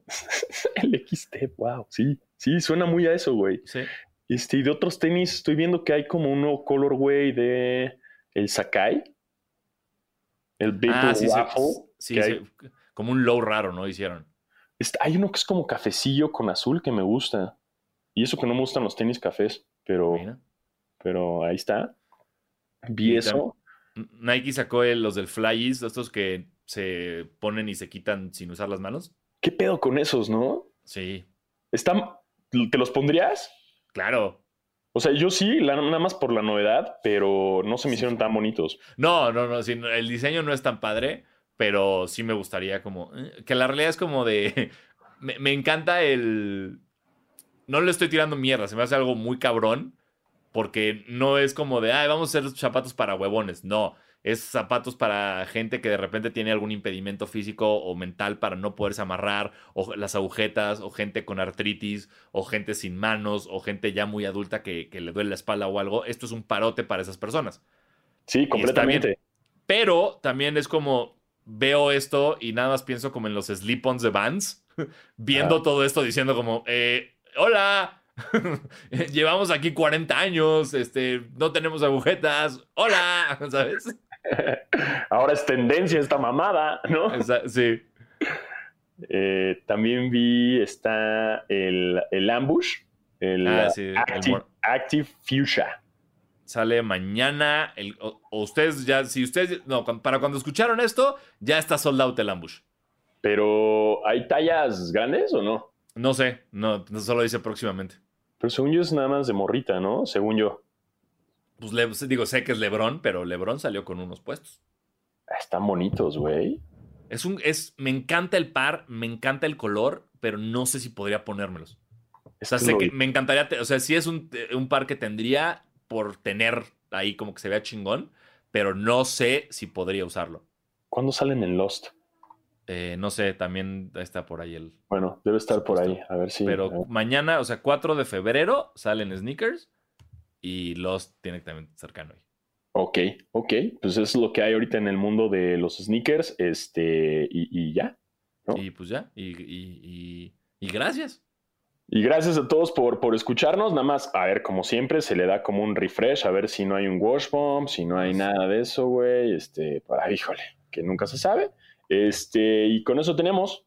<laughs> el X-Step, wow. Sí, sí, suena muy a eso, güey. sí. Este, y de otros tenis, estoy viendo que hay como un nuevo colorway de el Sakai. El Vapor Ah, sí, sí, Waffle. sí, que sí. hay. Como un low raro, ¿no? Hicieron. Hay uno que es como cafecillo con azul que me gusta. Y eso que no me gustan los tenis cafés, pero, Mira. pero ahí está. Vi Y eso. Nike sacó el- los del Flyies, estos que se ponen y se quitan sin usar las manos. ¿Qué pedo con esos, no? Sí, ¿Están, ¿Te los pondrías? claro. O sea, yo sí, la- nada más por la novedad, pero no se me hicieron tan bonitos. No, no, no, sí, el diseño no es tan padre, pero sí me gustaría como... eh, Que la realidad es como de... <laughs> Me, me encanta el... No le estoy tirando mierda, se me hace algo muy cabrón, porque no es como de, ay, vamos a hacer zapatos para huevones, no. Es zapatos para gente que de repente tiene algún impedimento físico o mental para no poderse amarrar, o las agujetas, o gente con artritis, o gente sin manos, o gente ya muy adulta que, que le duele la espalda o algo. Esto es un parote para esas personas. Sí, completamente. Pero también es como veo esto y nada más pienso como en los slip-ons de Vans, <laughs> viendo Ah. todo esto diciendo como, eh, hola, <laughs> llevamos aquí 40 años, este, no tenemos agujetas, hola, <laughs> ¿sabes? <laughs> Ahora es tendencia esta mamada, ¿no? Esa- sí. Eh, también vi está el, el Ambush, el Ah, sí, Active, Active Fuchsia. Sale mañana, el- o, o ustedes ya, si ustedes, no, para cuando escucharon esto, ya está sold out el ambush. Pero ¿hay tallas grandes o no? No sé, no solo dice próximamente. Pero según yo es nada más de morrita, ¿no? Según yo. Pues le- digo, sé que es Lebron, pero Lebron salió con unos puestos. Ah, Están bonitos, güey. Es un, es, me encanta el par, me encanta el color, pero no sé si podría ponérmelos. O sea, sé Lo- que me encantaría, o sea, sí es un, un par que tendría por tener ahí como que se vea chingón, pero no sé si podría usarlo. ¿Cuándo salen en Lost? Eh, no sé, también está por ahí el... Bueno, debe estar por ahí. A ver si. pero mañana, o sea, 4 de febrero salen sneakers y los tiene que también cercano ahí. Ok, ok. Pues es lo que hay ahorita en el mundo de los sneakers. Este, y, y ya. ¿No? Y pues ya, y, y, y- y gracias. Y gracias a todos por, por escucharnos. Nada más, a ver, como siempre, se le da como un refresh, a ver si no hay un wash bomb, si no hay Sí. nada de eso, güey. Este, para, híjole, que nunca se sabe. Este, y con eso tenemos.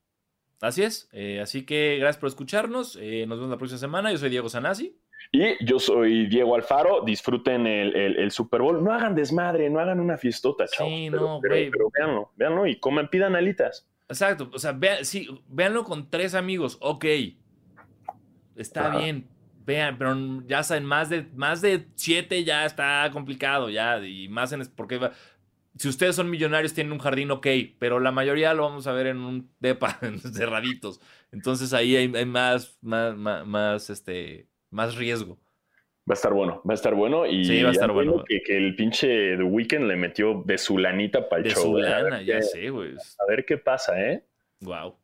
Así es. eh, así que gracias por escucharnos. eh, nos vemos la próxima semana. Yo soy Diego Sanasi. Y yo soy Diego Alfaro. Disfruten el, el- el Super Bowl. No hagan desmadre, no hagan una fiestota, Sí, chavos. pero, no, pero- güey. pero véanlo, véanlo y coman, pidan alitas. Exacto. O sea, vean, sí, véanlo con tres amigos. Ok. Está Ajá. bien. Vean, pero ya saben, más de, más de siete ya está complicado. Ya, y más en. Porque va- si ustedes son millonarios, tienen un jardín, ok. Pero la mayoría lo vamos a ver en un depa, <laughs> cerraditos. Entonces ahí hay, hay más, más, más, más, este, más riesgo. Va a estar bueno, va a estar bueno. Y Sí, va a estar ya viendo bueno. Que, que el pinche The Weeknd le metió de su lanita para el De show. su ¿eh? Lana, ya qué- sé, güey. A ver qué pasa, ¿eh? Wow.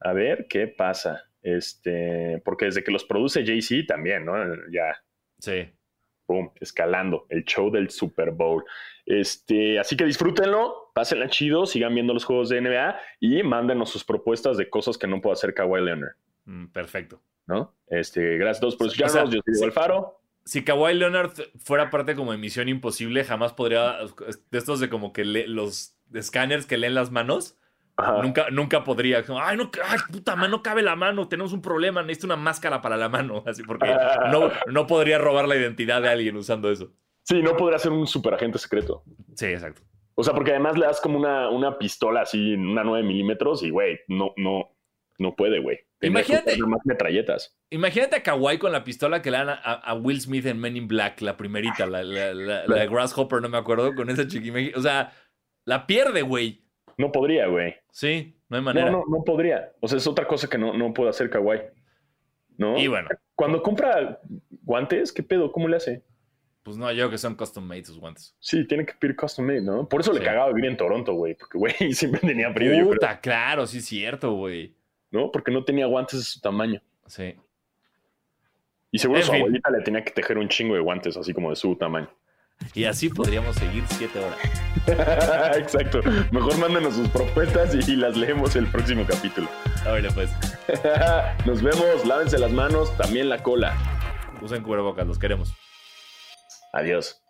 A ver qué pasa. Este, porque desde que los produce Jay-Z también, ¿no? Ya. Sí. Boom, escalando. El show del Super Bowl. Este, así que disfrútenlo, pásenla chido, sigan viendo los juegos de NBA y mándenos sus propuestas de cosas que no puede hacer Kawhi Leonard. Mm, perfecto. ¿No? Este, gracias a todos por escucharnos. Yo soy Alfaro si Kawhi Leonard fuera parte como de Misión Imposible, jamás podría. De estos de como que los escáneres que leen las manos. Nunca, nunca podría. ay, no, ay, puta, no cabe la mano. Tenemos un problema. Necesito una máscara para la mano. <laughs> Así porque no, no podría robar la identidad de alguien usando eso. Sí, no podría ser un superagente secreto. Sí, exacto. O sea, porque además le das como una, una pistola así, una 9 milímetros y, güey, no, no, no puede, güey. Imagínate. Más metralletas. Imagínate a Kawhi con la pistola que le dan a, Will Smith en Men in Black, la primerita, la, la, Grasshopper, no me acuerdo, con esa chiqui. O sea, la pierde, güey. No podría, güey. Sí, no hay manera. No, no, no podría. O sea, es otra cosa que no, no puede hacer Kawhi. ¿No? Y bueno. Cuando compra guantes, ¿qué pedo? ¿Cómo le hace? Pues no, yo creo que son custom made sus guantes. Sí, tienen que pedir custom made, ¿no? Por eso le cagaba vivir en Toronto, güey. Porque, güey, <laughs> siempre tenía frío. Puta, claro, sí es cierto, güey. ¿no? Porque no tenía guantes de su tamaño. Sí. Y seguro su abuelita le tenía que tejer un chingo de guantes, así como de su tamaño. Y así podríamos seguir siete horas. <laughs> Exacto. Mejor mándenos sus propuestas y, las leemos el próximo capítulo. Ahora pues. <laughs> Nos vemos. Lávense las manos, también la cola. Usen cubrebocas, los queremos. Adiós.